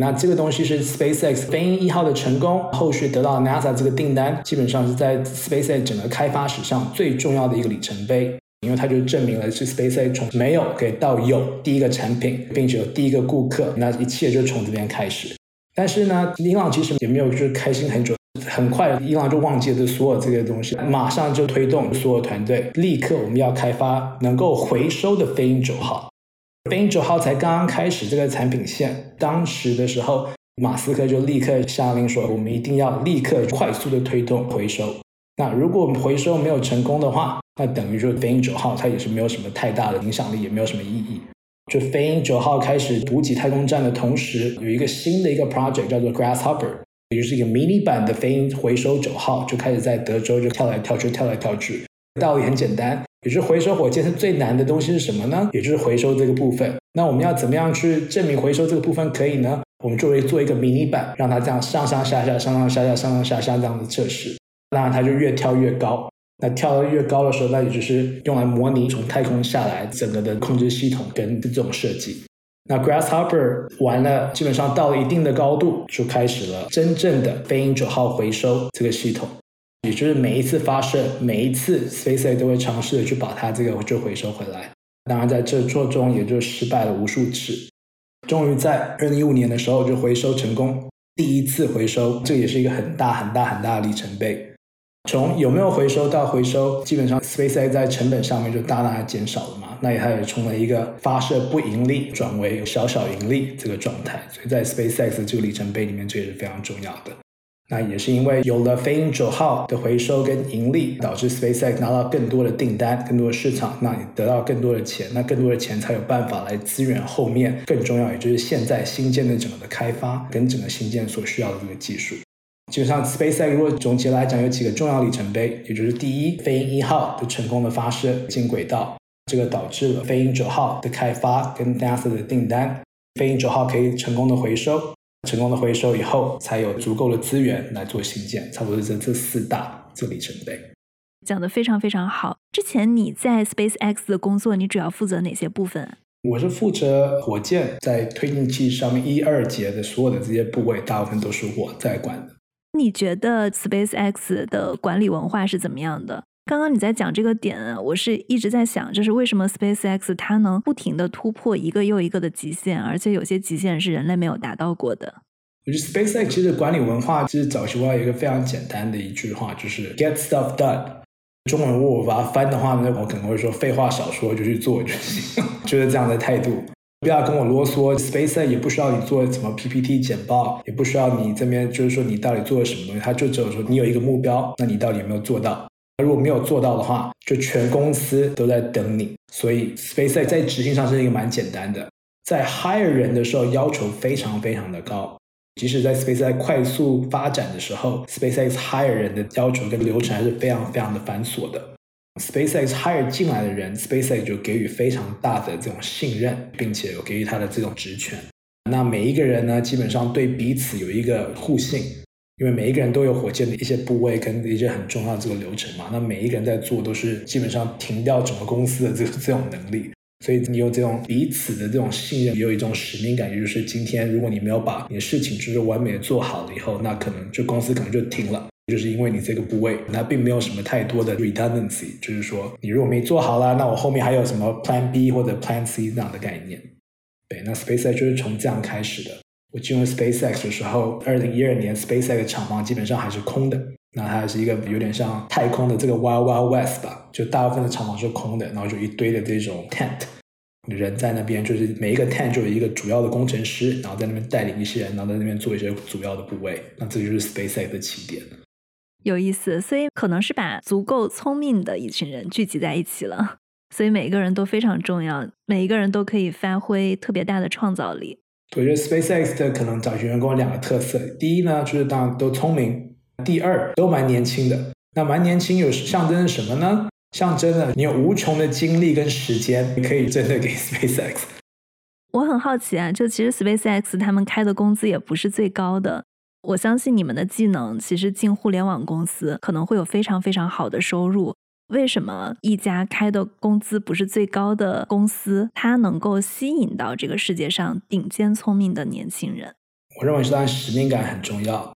那这个东西是 SpaceX 飞鹰一号的成功，后续得到 NASA 这个订单，基本上是在 SpaceX 整个开发史上最重要的一个里程碑，因为它就证明了是 SpaceX 从没有给到有第一个产品，并且有第一个顾客，那一切就从这边开始。但是呢，伊朗其实也没有就是开心很久。很快，伊朗就忘记了所有这些东西，马上就推动所有团队，立刻我们要开发能够回收的飞鹰九号。飞鹰九号才刚刚开始这个产品线，当时的时候，马斯克就立刻下令说，我们一定要立刻快速的推动回收。那如果回收没有成功的话，那等于说飞鹰九号它也是没有什么太大的影响力，也没有什么意义。就飞鹰九号开始补给太空站的同时，有一个新的一个 project 叫做 Grasshopper。也就是一个迷你版的飞鹰回收九号，就开始在德州就跳来跳去，跳来跳去。道理很简单，也就是回收火箭是最难的东西是什么呢？也就是回收这个部分。那我们要怎么样去证明回收这个部分可以呢？我们作为做一个迷你版，让它这样上上下下、上上下下、上上下下这样的测试，那它就越跳越高。那跳得越高的时候，那也就是用来模拟从太空下来整个的控制系统跟这种设计。那 Grasshopper 完了，基本上到了一定的高度，就开始了真正的飞鹰九号回收这个系统，也就是每一次发射，每一次 SpaceX 都会尝试的去把它这个就回收回来。当然在这做中也就失败了无数次，终于在二零一五年的时候就回收成功，第一次回收，这也是一个很大很大很大的里程碑。从有没有回收到回收，基本上 SpaceX 在成本上面就大大的减少了嘛。那也它也从了一个发射不盈利转为有小小盈利这个状态，所以在 SpaceX 这个里程碑里面，这也是非常重要的。那也是因为有了飞鹰九号的回收跟盈利，导致 SpaceX 拿到更多的订单、更多的市场，那你得到更多的钱，那更多的钱才有办法来支援后面更重要，也就是现在新建的整个的开发跟整个新建所需要的这个技术。基本上，SpaceX 如果总结来讲，有几个重要里程碑，也就是第一，飞鹰一号的成功的发射进轨道，这个导致了飞鹰九号的开发跟 NASA 的订单，飞鹰九号可以成功的回收，成功的回收以后，才有足够的资源来做新建，差不多是这这四大这里程碑。讲的非常非常好。之前你在 SpaceX 的工作，你主要负责哪些部分？我是负责火箭在推进器上面一二节的所有的这些部位，大部分都是我在管的。你觉得 SpaceX 的管理文化是怎么样的？刚刚你在讲这个点，我是一直在想，就是为什么 SpaceX 它能不停的突破一个又一个的极限，而且有些极限是人类没有达到过的。我觉得 SpaceX 其实管理文化，其实早期我有一个非常简单的一句话，就是 Get stuff done。中文如果我把它翻的话呢，我可能会说废话少说就去做就行，就是这样的态度。不要跟我啰嗦，SpaceX 也不需要你做什么 PPT 简报，也不需要你这边就是说你到底做了什么东西，他就只有说你有一个目标，那你到底有没有做到？如果没有做到的话，就全公司都在等你。所以 SpaceX 在执行上是一个蛮简单的，在 hire 人的时候要求非常非常的高，即使在 SpaceX 快速发展的时候，SpaceX hire 人的要求跟流程还是非常非常的繁琐的。SpaceX hire 进来的人，SpaceX 就给予非常大的这种信任，并且有给予他的这种职权。那每一个人呢，基本上对彼此有一个互信，因为每一个人都有火箭的一些部位跟一些很重要的这个流程嘛。那每一个人在做都是基本上停掉整个公司的这个这种能力，所以你有这种彼此的这种信任，也有一种使命感，也就是今天如果你没有把你的事情就是完美的做好了以后，那可能就公司可能就停了。就是因为你这个部位，它并没有什么太多的 redundancy，就是说你如果没做好啦，那我后面还有什么 Plan B 或者 Plan C 这样的概念。对，那 SpaceX 就是从这样开始的。我进入 SpaceX 的时候，二零一二年 SpaceX 的厂房基本上还是空的，那它是一个有点像太空的这个 Wild Wild West 吧，就大部分的厂房是空的，然后就一堆的这种 tent，人在那边，就是每一个 tent 就有一个主要的工程师，然后在那边带领一些人，然后在那边做一些主要的部位，那这就是 SpaceX 的起点。有意思，所以可能是把足够聪明的一群人聚集在一起了，所以每一个人都非常重要，每一个人都可以发挥特别大的创造力。我觉得 SpaceX 的可能找员工有两个特色，第一呢就是当然都聪明，第二都蛮年轻的。那蛮年轻有象征着什么呢？象征着你有无穷的精力跟时间，你可以真的给 SpaceX。我很好奇啊，就其实 SpaceX 他们开的工资也不是最高的。我相信你们的技能其实进互联网公司可能会有非常非常好的收入。为什么一家开的工资不是最高的公司，它能够吸引到这个世界上顶尖聪明的年轻人？我认为是当然使命感很重要。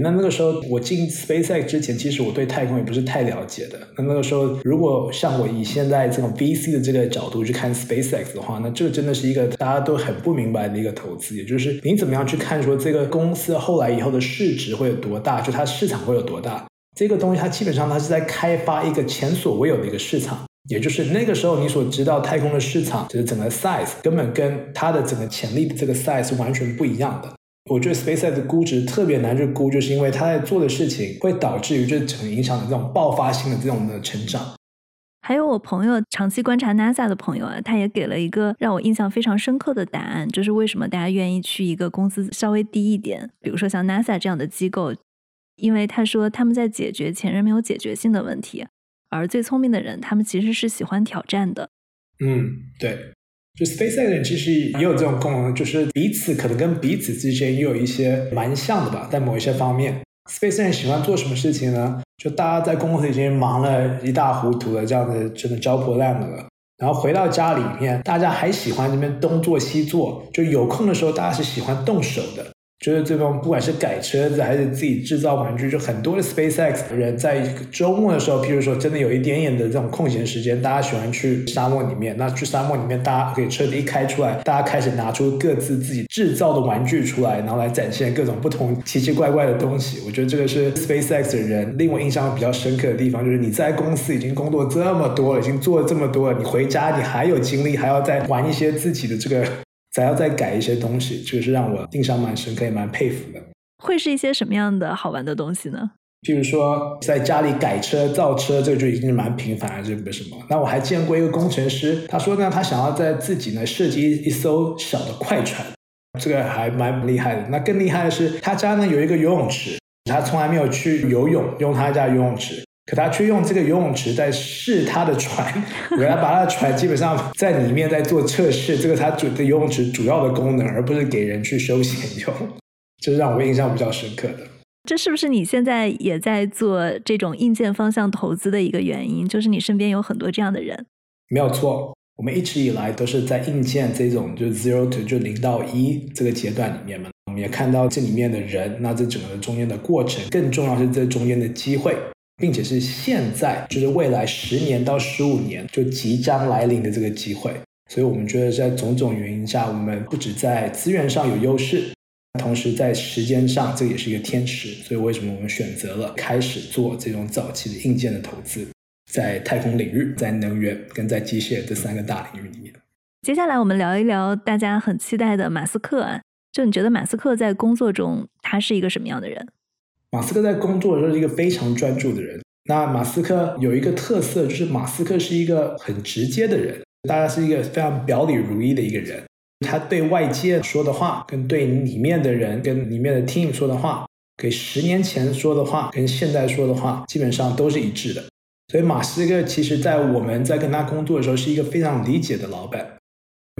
那那个时候我进 SpaceX 之前，其实我对太空也不是太了解的。那那个时候，如果像我以现在这种 VC 的这个角度去看 SpaceX 的话，那这个真的是一个大家都很不明白的一个投资。也就是你怎么样去看说这个公司后来以后的市值会有多大，就它市场会有多大？这个东西它基本上它是在开发一个前所未有的一个市场，也就是那个时候你所知道太空的市场，就是整个 size 根本跟它的整个潜力的这个 size 是完全不一样的。我觉得 SpaceX 的估值特别难去估，就是因为他在做的事情会导致于这整个影响的这种爆发性的这种的成长。还有我朋友长期观察 NASA 的朋友啊，他也给了一个让我印象非常深刻的答案，就是为什么大家愿意去一个工资稍微低一点，比如说像 NASA 这样的机构，因为他说他们在解决前人没有解决性的问题，而最聪明的人他们其实是喜欢挑战的。嗯，对。就 SpaceX 人其实也有这种功能，就是彼此可能跟彼此之间也有一些蛮像的吧，在某一些方面，SpaceX 人喜欢做什么事情呢？就大家在公司已经忙了一大糊涂了，这样子真的焦破烂了，然后回到家里面，大家还喜欢这边东做西做，就有空的时候，大家是喜欢动手的。就是这种，不管是改车子还是自己制造玩具，就很多的 SpaceX 的人在周末的时候，譬如说真的有一点点的这种空闲时间，大家喜欢去沙漠里面。那去沙漠里面，大家可以车子一开出来，大家开始拿出各自自己制造的玩具出来，然后来展现各种不同奇奇怪怪的东西。我觉得这个是 SpaceX 的人令我印象比较深刻的地方，就是你在公司已经工作这么多了，已经做了这么多了，你回家你还有精力，还要再玩一些自己的这个。还要再改一些东西，这个是让我印象蛮深刻，也蛮佩服的。会是一些什么样的好玩的东西呢？譬如说，在家里改车、造车，这个就已经是蛮频繁了，这个什么？那我还见过一个工程师，他说呢，他想要在自己呢设计一艘小的快船，这个还蛮厉害的。那更厉害的是，他家呢有一个游泳池，他从来没有去游泳，用他家游泳池。可他却用这个游泳池在试他的船，原来把他的船基本上在里面在做测试，这个他主的游泳池主要的功能，而不是给人去休闲用，这是让我印象比较深刻的。这是不是你现在也在做这种硬件方向投资的一个原因？就是你身边有很多这样的人？没有错，我们一直以来都是在硬件这种就 zero to 就零到一这个阶段里面嘛，我们也看到这里面的人，那这整个中间的过程，更重要是这中间的机会。并且是现在，就是未来十年到十五年就即将来临的这个机会，所以我们觉得在种种原因下，我们不止在资源上有优势，同时在时间上这也是一个天时。所以为什么我们选择了开始做这种早期的硬件的投资，在太空领域、在能源跟在机械这三个大领域里面。接下来我们聊一聊大家很期待的马斯克啊，就你觉得马斯克在工作中他是一个什么样的人？马斯克在工作的时候是一个非常专注的人。那马斯克有一个特色，就是马斯克是一个很直接的人，大家是一个非常表里如一的一个人。他对外界说的话，跟对里面的人、跟里面的 team 说的话，给十年前说的话，跟现在说的话，基本上都是一致的。所以马斯克其实在我们在跟他工作的时候，是一个非常理解的老板，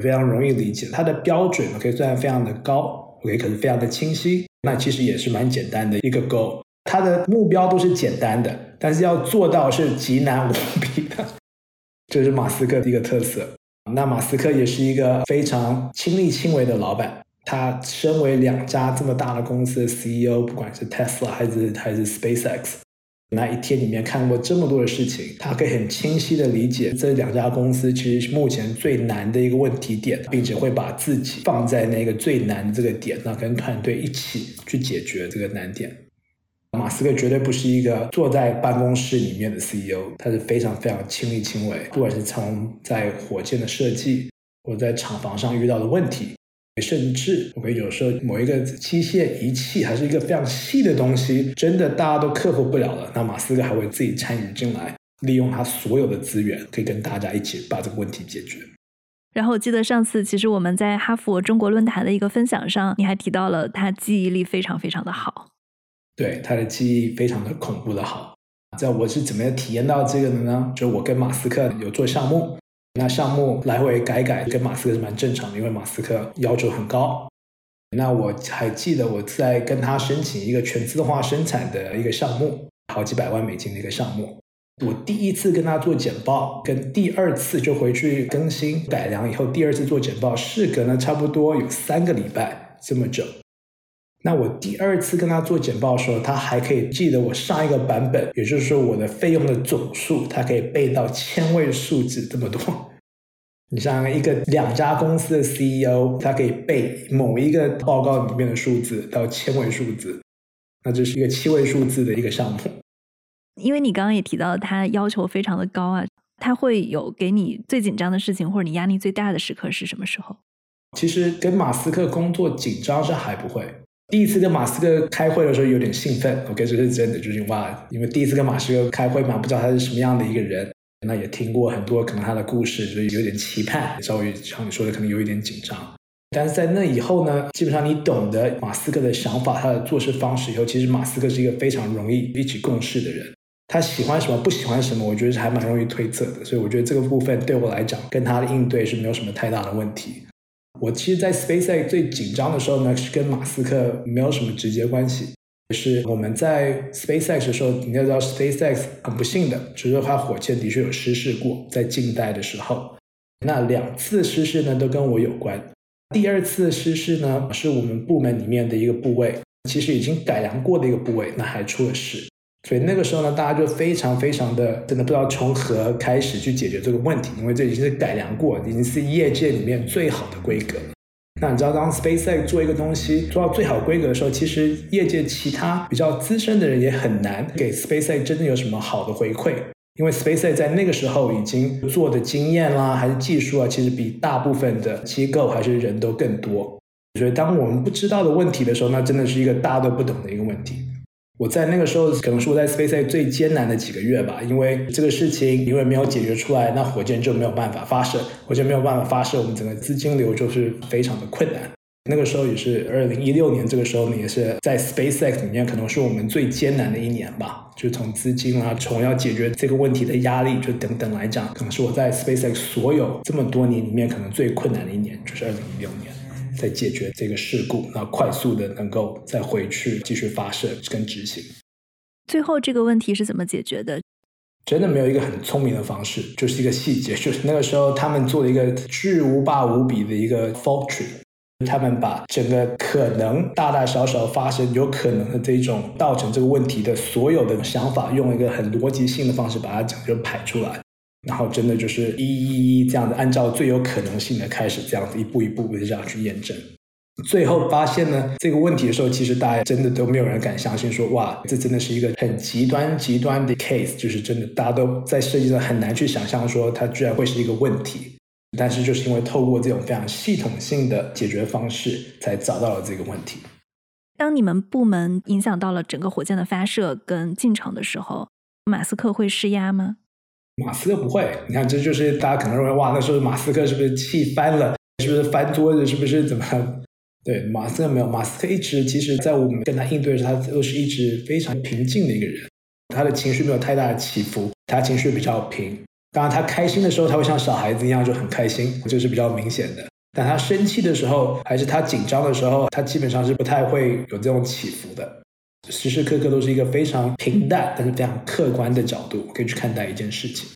非常容易理解。他的标准可以算非常的高，OK，可能非常的清晰。那其实也是蛮简单的一个 goal，他的目标都是简单的，但是要做到是极难无比的，这是马斯克的一个特色。那马斯克也是一个非常亲力亲为的老板，他身为两家这么大的公司的 CEO，不管是 Tesla 还是还是 SpaceX。那一天里面看过这么多的事情，他可以很清晰的理解这两家公司其实目前最难的一个问题点，并且会把自己放在那个最难的这个点，那跟团队一起去解决这个难点。马斯克绝对不是一个坐在办公室里面的 CEO，他是非常非常亲力亲为，不管是从在火箭的设计，或者在厂房上遇到的问题。甚至，我们有时候某一个机械仪器还是一个非常细的东西，真的大家都克服不了了，那马斯克还会自己参与进来，利用他所有的资源，可以跟大家一起把这个问题解决。然后我记得上次，其实我们在哈佛中国论坛的一个分享上，你还提到了他记忆力非常非常的好。对，他的记忆非常的恐怖的好。在我是怎么样体验到这个的呢？就我跟马斯克有做项目，那项目来回改改，跟马斯克是蛮正常的，因为马斯克要求很高。那我还记得我在跟他申请一个全自动化生产的一个项目，好几百万美金的一个项目。我第一次跟他做简报，跟第二次就回去更新改良以后，第二次做简报，事隔呢差不多有三个礼拜这么久。那我第二次跟他做简报的时候，他还可以记得我上一个版本，也就是说我的费用的总数，他可以背到千位数字这么多。你像一个两家公司的 CEO，他可以背某一个报告里面的数字到千位数字，那这是一个七位数字的一个项目。因为你刚刚也提到他要求非常的高啊，他会有给你最紧张的事情，或者你压力最大的时刻是什么时候？其实跟马斯克工作紧张是还不会。第一次跟马斯克开会的时候有点兴奋，OK，这是真的，就是哇，因为第一次跟马斯克开会嘛，不知道他是什么样的一个人，那也听过很多可能他的故事，所以有点期盼，稍微像你说的，可能有一点紧张。但是在那以后呢，基本上你懂得马斯克的想法，他的做事方式以后，其实马斯克是一个非常容易一起共事的人。他喜欢什么，不喜欢什么，我觉得是还蛮容易推测的。所以我觉得这个部分对我来讲，跟他的应对是没有什么太大的问题。我其实，在 SpaceX 最紧张的时候呢，是跟马斯克没有什么直接关系。是我们在 SpaceX 的时候，你要知道 SpaceX 很不幸的，就是它火箭的确有失事过，在近代的时候，那两次失事呢都跟我有关。第二次失事呢，是我们部门里面的一个部位，其实已经改良过的一个部位，那还出了事。所以那个时候呢，大家就非常非常的真的不知道从何开始去解决这个问题，因为这已经是改良过，已经是业界里面最好的规格。那你知道，当 SpaceX 做一个东西做到最好规格的时候，其实业界其他比较资深的人也很难给 SpaceX 真的有什么好的回馈，因为 SpaceX 在那个时候已经做的经验啦，还是技术啊，其实比大部分的机构还是人都更多。所以当我们不知道的问题的时候，那真的是一个大家都不懂的一个问题。我在那个时候可能是我在 SpaceX 最艰难的几个月吧，因为这个事情因为没有解决出来，那火箭就没有办法发射，火箭没有办法发射，我们整个资金流就是非常的困难。那个时候也是二零一六年，这个时候呢也是在 SpaceX 里面可能是我们最艰难的一年吧，就从资金啊，从要解决这个问题的压力，就等等来讲，可能是我在 SpaceX 所有这么多年里面可能最困难的一年，就是二零一六年。在解决这个事故，那快速的能够再回去继续发射跟执行。最后这个问题是怎么解决的？真的没有一个很聪明的方式，就是一个细节，就是那个时候他们做了一个巨无霸无比的一个 fault tree，他们把整个可能大大小小发生有可能的这种造成这个问题的所有的想法，用一个很逻辑性的方式把它讲就排出来。然后真的就是一一一这样子，按照最有可能性的开始，这样子一步一步的这样去验证。最后发现呢，这个问题的时候，其实大家真的都没有人敢相信，说哇，这真的是一个很极端极端的 case，就是真的大家都在设计上很难去想象说它居然会是一个问题。但是就是因为透过这种非常系统性的解决方式，才找到了这个问题。当你们部门影响到了整个火箭的发射跟进程的时候，马斯克会施压吗？马斯克不会，你看，这就是大家可能认为，哇，那时候马斯克是不是气翻了？是不是翻桌子？是不是怎么？对，马斯克没有，马斯克一直其实，在我们跟他应对时，他都是一直非常平静的一个人，他的情绪没有太大的起伏，他情绪比较平。当然，他开心的时候，他会像小孩子一样就很开心，这是比较明显的。但他生气的时候，还是他紧张的时候，他基本上是不太会有这种起伏的。时时刻刻都是一个非常平淡，但是非常客观的角度可以去看待一件事情。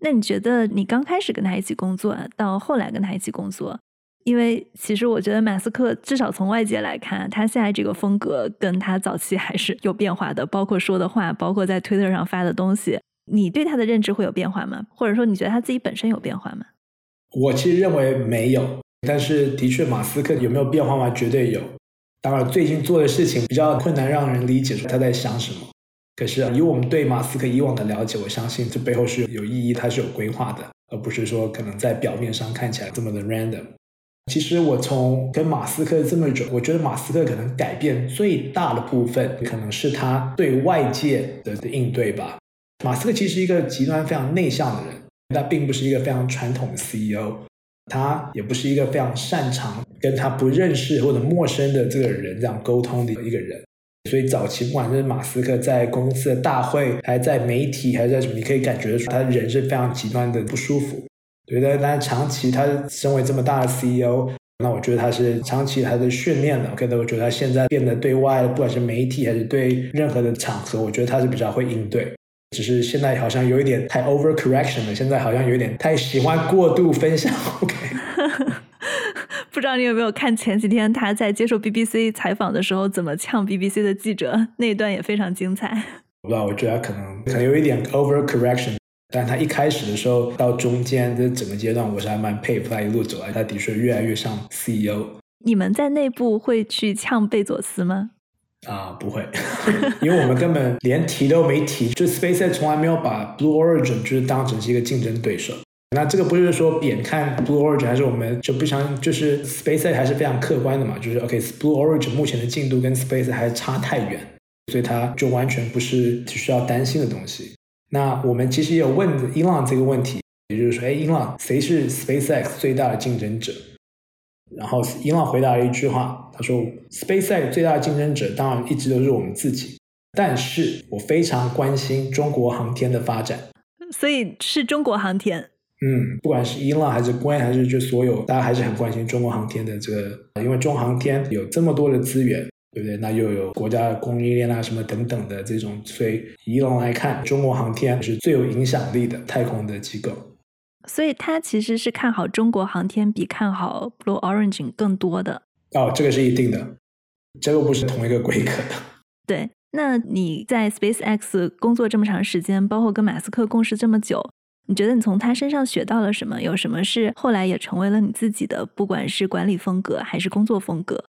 那你觉得你刚开始跟他一起工作，到后来跟他一起工作，因为其实我觉得马斯克至少从外界来看，他现在这个风格跟他早期还是有变化的，包括说的话，包括在推特上发的东西。你对他的认知会有变化吗？或者说你觉得他自己本身有变化吗？我其实认为没有，但是的确马斯克有没有变化吗？绝对有。当然，最近做的事情比较困难，让人理解说他在想什么。可是以我们对马斯克以往的了解，我相信这背后是有意义，他是有规划的，而不是说可能在表面上看起来这么的 random。其实我从跟马斯克这么久，我觉得马斯克可能改变最大的部分，可能是他对外界的应对吧。马斯克其实一个极端非常内向的人，他并不是一个非常传统的 CEO。他也不是一个非常擅长跟他不认识或者陌生的这个人这样沟通的一个人，所以早期不管是马斯克在公司的大会，还在媒体，还是在什么，你可以感觉出他人是非常极端的不舒服。对的，但是长期他身为这么大的 CEO，那我觉得他是长期他的训练的。OK 的，我觉得他现在变得对外，不管是媒体还是对任何的场合，我觉得他是比较会应对。只是现在好像有一点太 overcorrection 了，现在好像有点太喜欢过度分享。OK，不知道你有没有看前几天他在接受 BBC 采访的时候，怎么呛 BBC 的记者，那一段也非常精彩。我不知道，我觉得可能可能有一点 overcorrection。但他一开始的时候到中间的整个阶段，我是还蛮佩服他一路走来，他的确越来越像 CEO。你们在内部会去呛贝佐斯吗？啊，不会，因为我们根本连提都没提，就 SpaceX 从来没有把 Blue Origin 就是当成是一个竞争对手。那这个不是说贬看 Blue Origin，还是我们就不想，就是 SpaceX 还是非常客观的嘛，就是 OK，Blue Origin 目前的进度跟 SpaceX 还差太远，所以它就完全不是需要担心的东西。那我们其实也有问伊朗这个问题，也就是说，哎，伊朗谁是 SpaceX 最大的竞争者？然后伊朗回答了一句话，他说：“SpaceX 最大的竞争者当然一直都是我们自己，但是我非常关心中国航天的发展。”所以是中国航天。嗯，不管是伊朗还是关还是就所有，大家还是很关心中国航天的这个，因为中航天有这么多的资源。对不对？那又有国家的供应链啊，什么等等的这种，所以以龙来看，中国航天是最有影响力的太空的机构。所以他其实是看好中国航天，比看好 Blue Origin 更多的。哦，这个是一定的，这个不是同一个规格的。对，那你在 SpaceX 工作这么长时间，包括跟马斯克共事这么久，你觉得你从他身上学到了什么？有什么是后来也成为了你自己的，不管是管理风格还是工作风格？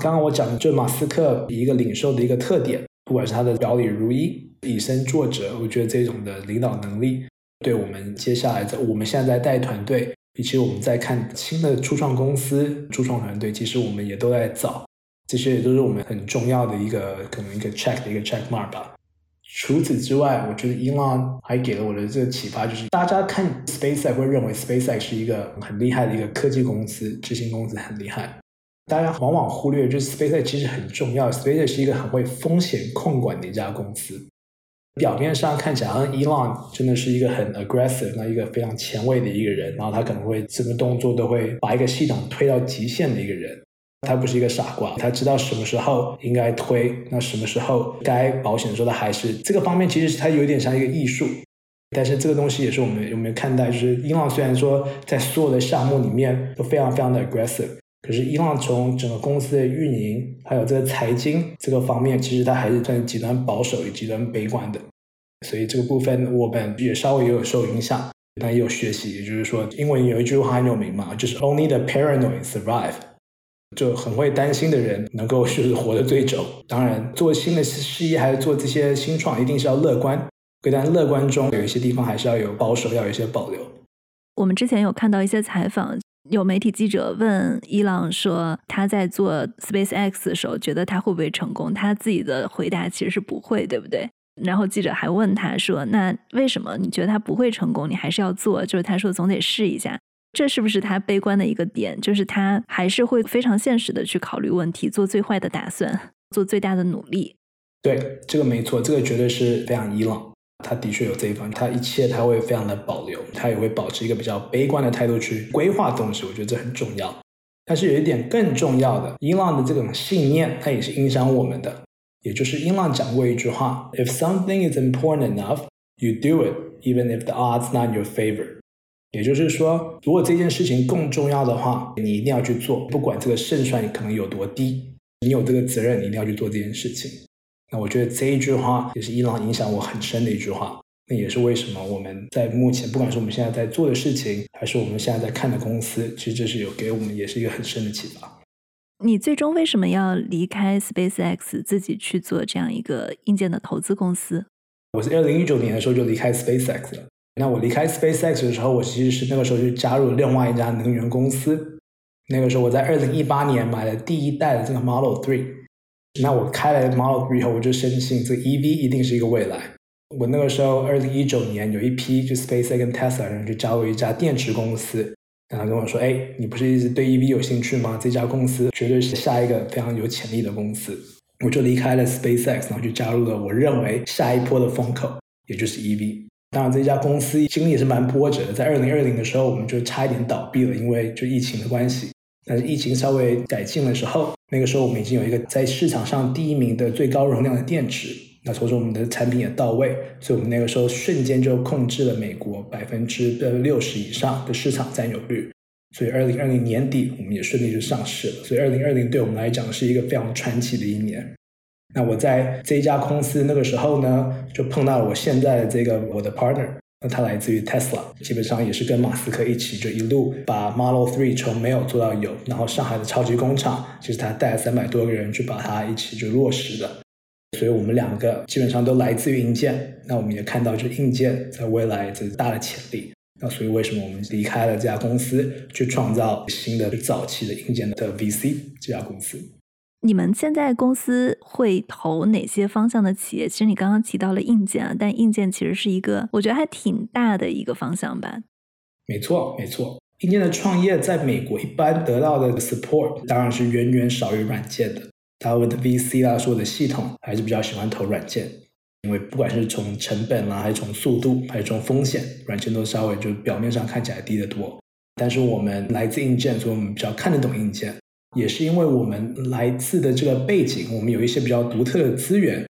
刚刚我讲的就是马斯克一个领袖的一个特点，不管是他的表里如一、以身作则，我觉得这种的领导能力，对我们接下来在我们现在在带团队，以及我们在看新的初创公司、初创团队，其实我们也都在找，这些也都是我们很重要的一个可能一个 check 的一个 check mark 吧。除此之外，我觉得 Elon 还给了我的这个启发，就是大家看 SpaceX 会认为 SpaceX 是一个很厉害的一个科技公司，执行公司很厉害。大家往往忽略，就是 SpaceX 其实很重要。SpaceX 是一个很会风险控管的一家公司。表面上看起来，Elon 真的是一个很 aggressive，那一个非常前卫的一个人。然后他可能会什么动作都会把一个系统推到极限的一个人。他不是一个傻瓜，他知道什么时候应该推，那什么时候该保险的时候，他还是这个方面其实他有点像一个艺术。但是这个东西也是我们有没有看待，就是 Elon 虽然说在所有的项目里面都非常非常的 aggressive。可是伊朗从整个公司的运营，还有这个财经这个方面，其实它还是算极端保守、与极端悲观的。所以这个部分我们也稍微也有受影响，但也有学习。也就是说，英文有一句话很有名嘛，就是 “Only the paranoid survive”，就很会担心的人能够是活得最久。当然，做新的事业还是做这些新创，一定是要乐观。但乐观中有一些地方还是要有保守，要有一些保留。我们之前有看到一些采访。有媒体记者问伊朗说：“他在做 SpaceX 的时候，觉得他会不会成功？”他自己的回答其实是不会，对不对？然后记者还问他说：“那为什么你觉得他不会成功？你还是要做？”就是他说：“总得试一下。”这是不是他悲观的一个点？就是他还是会非常现实的去考虑问题，做最坏的打算，做最大的努力。对，这个没错，这个绝对是非常伊朗。他的确有这一方，他一切他会非常的保留，他也会保持一个比较悲观的态度去规划东西，我觉得这很重要。但是有一点更重要的，英朗的这种信念，它也是影响我们的。也就是英朗讲过一句话：“If something is important enough, you do it, even if the odds not your favor。”也就是说，如果这件事情更重要的话，你一定要去做，不管这个胜算可能有多低，你有这个责任，你一定要去做这件事情。那我觉得这一句话也是伊朗影响我很深的一句话。那也是为什么我们在目前，不管是我们现在在做的事情，还是我们现在在看的公司，其实这是有给我们也是一个很深的启发。你最终为什么要离开 SpaceX，自己去做这样一个硬件的投资公司？我是二零一九年的时候就离开 SpaceX 了。那我离开 SpaceX 的时候，我其实是那个时候就加入了另外一家能源公司。那个时候我在二零一八年买了第一代的这个 Model Three。那我开了 Model 3以后，我就深信这 EV 一定是一个未来。我那个时候，二零一九年有一批就 SpaceX 跟 Tesla 人就加入一家电池公司，然后跟我说：“哎，你不是一直对 EV 有兴趣吗？这家公司绝对是下一个非常有潜力的公司。”我就离开了 SpaceX，然后就加入了我认为下一波的风口，也就是 EV。当然，这家公司经历也是蛮波折的。在二零二零的时候，我们就差一点倒闭了，因为就疫情的关系。但是疫情稍微改进的时候，那个时候我们已经有一个在市场上第一名的最高容量的电池。那同时我们的产品也到位，所以我们那个时候瞬间就控制了美国百分之呃六十以上的市场占有率。所以二零二零年底，我们也顺利就上市了。所以二零二零对我们来讲是一个非常传奇的一年。那我在这一家公司那个时候呢，就碰到了我现在的这个我的 partner，那他来自于 Tesla，基本上也是跟马斯克一起就一路把 Model Three 从没有做到有，然后上海的超级工厂就是他带了三百多个人去把它一起就落实的。所以我们两个基本上都来自于硬件，那我们也看到就硬件在未来这大的潜力。那所以为什么我们离开了这家公司，去创造新的早期的硬件的 VC 这家公司？你们现在公司会投哪些方向的企业？其实你刚刚提到了硬件啊，但硬件其实是一个我觉得还挺大的一个方向吧。没错，没错，硬件的创业在美国一般得到的 support 当然是远远少于软件的。大部分的 VC 啦，所有的系统还是比较喜欢投软件，因为不管是从成本啦，还是从速度，还是从风险，软件都稍微就表面上看起来低得多。但是我们来自硬件，所以我们比较看得懂硬件。也是因为我们来自的这个背景，我们有一些比较独特的资源。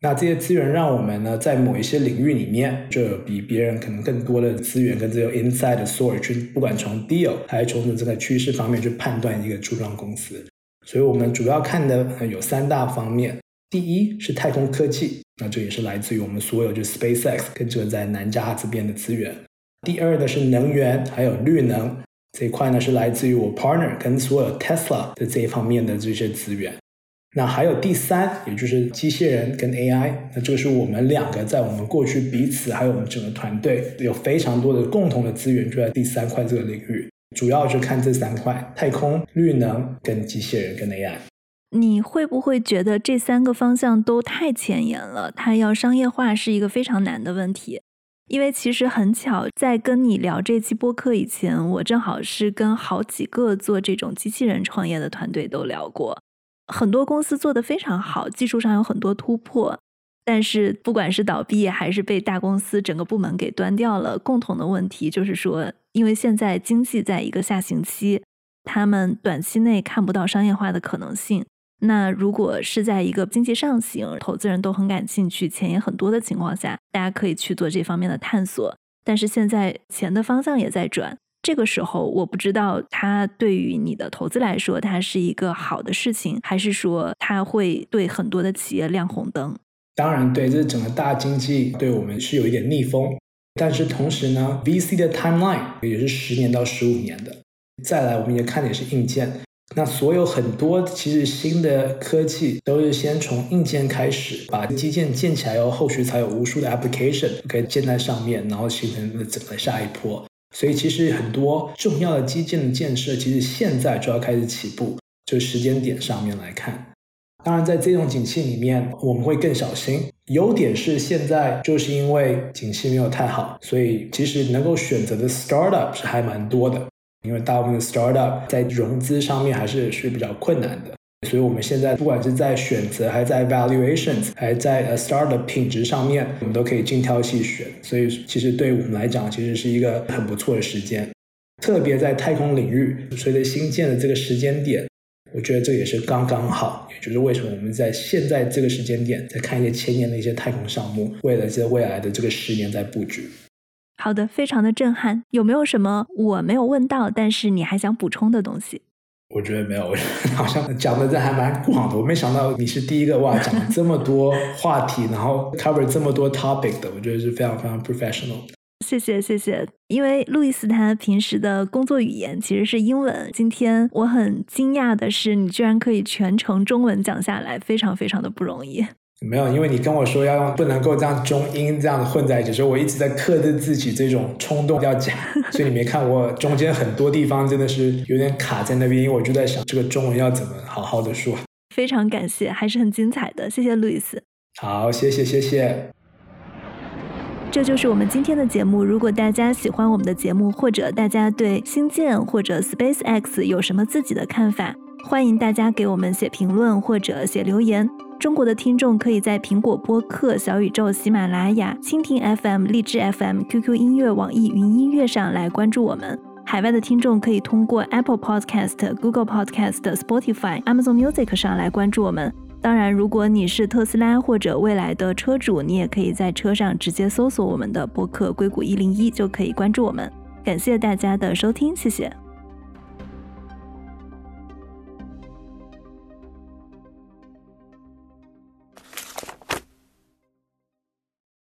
那这些资源让我们呢，在某一些领域里面，就有比别人可能更多的资源跟这个 inside source 去，不管从 deal 还是从这个趋势方面去判断一个初创公司。所以我们主要看的有三大方面。第一是太空科技，那这也是来自于我们所有就 SpaceX 跟这个在南加这边的资源。第二呢是能源，还有绿能。这一块呢是来自于我 partner 跟所有 Tesla 的这一方面的这些资源。那还有第三，也就是机器人跟 AI。那这个是我们两个在我们过去彼此还有我们整个团队有非常多的共同的资源，就在第三块这个领域。主要是看这三块：太空、绿能跟机器人跟 AI。你会不会觉得这三个方向都太前沿了？它要商业化是一个非常难的问题。因为其实很巧，在跟你聊这期播客以前，我正好是跟好几个做这种机器人创业的团队都聊过，很多公司做得非常好，技术上有很多突破，但是不管是倒闭还是被大公司整个部门给端掉了，共同的问题就是说，因为现在经济在一个下行期，他们短期内看不到商业化的可能性。那如果是在一个经济上行、投资人都很感兴趣、钱也很多的情况下，大家可以去做这方面的探索。但是现在钱的方向也在转，这个时候我不知道它对于你的投资来说，它是一个好的事情，还是说它会对很多的企业亮红灯？当然，对，这整个大经济对我们是有一点逆风。但是同时呢，VC 的 timeline 也是十年到十五年的。再来，我们也看的也是硬件。那所有很多其实新的科技都是先从硬件开始，把基建建起来，然后后续才有无数的 application 可以建在上面，然后形成整个下一波。所以其实很多重要的基建的建设，其实现在就要开始起步。就时间点上面来看，当然在这种景气里面，我们会更小心。优点是现在就是因为景气没有太好，所以其实能够选择的 startup 是还蛮多的。因为大部分的 startup 在融资上面还是是比较困难的，所以我们现在不管是在选择，还在 valuations，还在呃 startup 品质上面，我们都可以精挑细选。所以其实对我们来讲，其实是一个很不错的时间。特别在太空领域，随着新建的这个时间点，我觉得这也是刚刚好。也就是为什么我们在现在这个时间点，在看一些前沿的一些太空项目，为了这未来的这个十年在布局。好的，非常的震撼。有没有什么我没有问到，但是你还想补充的东西？我觉得没有，好像讲的这还蛮广的。我没想到你是第一个哇，讲了这么多话题，然后 cover 这么多 topic 的，我觉得是非常非常 professional。谢谢谢谢，因为路易斯他平时的工作语言其实是英文。今天我很惊讶的是，你居然可以全程中文讲下来，非常非常的不容易。没有，因为你跟我说要用不能够这样中英这样混在一起，所以我一直在克制自己这种冲动要讲，所以你没看我中间很多地方真的是有点卡在那边，因为我就在想这个中文要怎么好好的说。非常感谢，还是很精彩的，谢谢路易斯。好，谢谢谢谢。这就是我们今天的节目。如果大家喜欢我们的节目，或者大家对星舰或者 SpaceX 有什么自己的看法，欢迎大家给我们写评论或者写留言。中国的听众可以在苹果播客、小宇宙、喜马拉雅、蜻蜓 FM、荔枝 FM、QQ 音乐、网易云音乐上来关注我们。海外的听众可以通过 Apple Podcast、Google Podcast、Spotify、Amazon Music 上来关注我们。当然，如果你是特斯拉或者未来的车主，你也可以在车上直接搜索我们的播客“硅谷一零一”，就可以关注我们。感谢大家的收听，谢谢。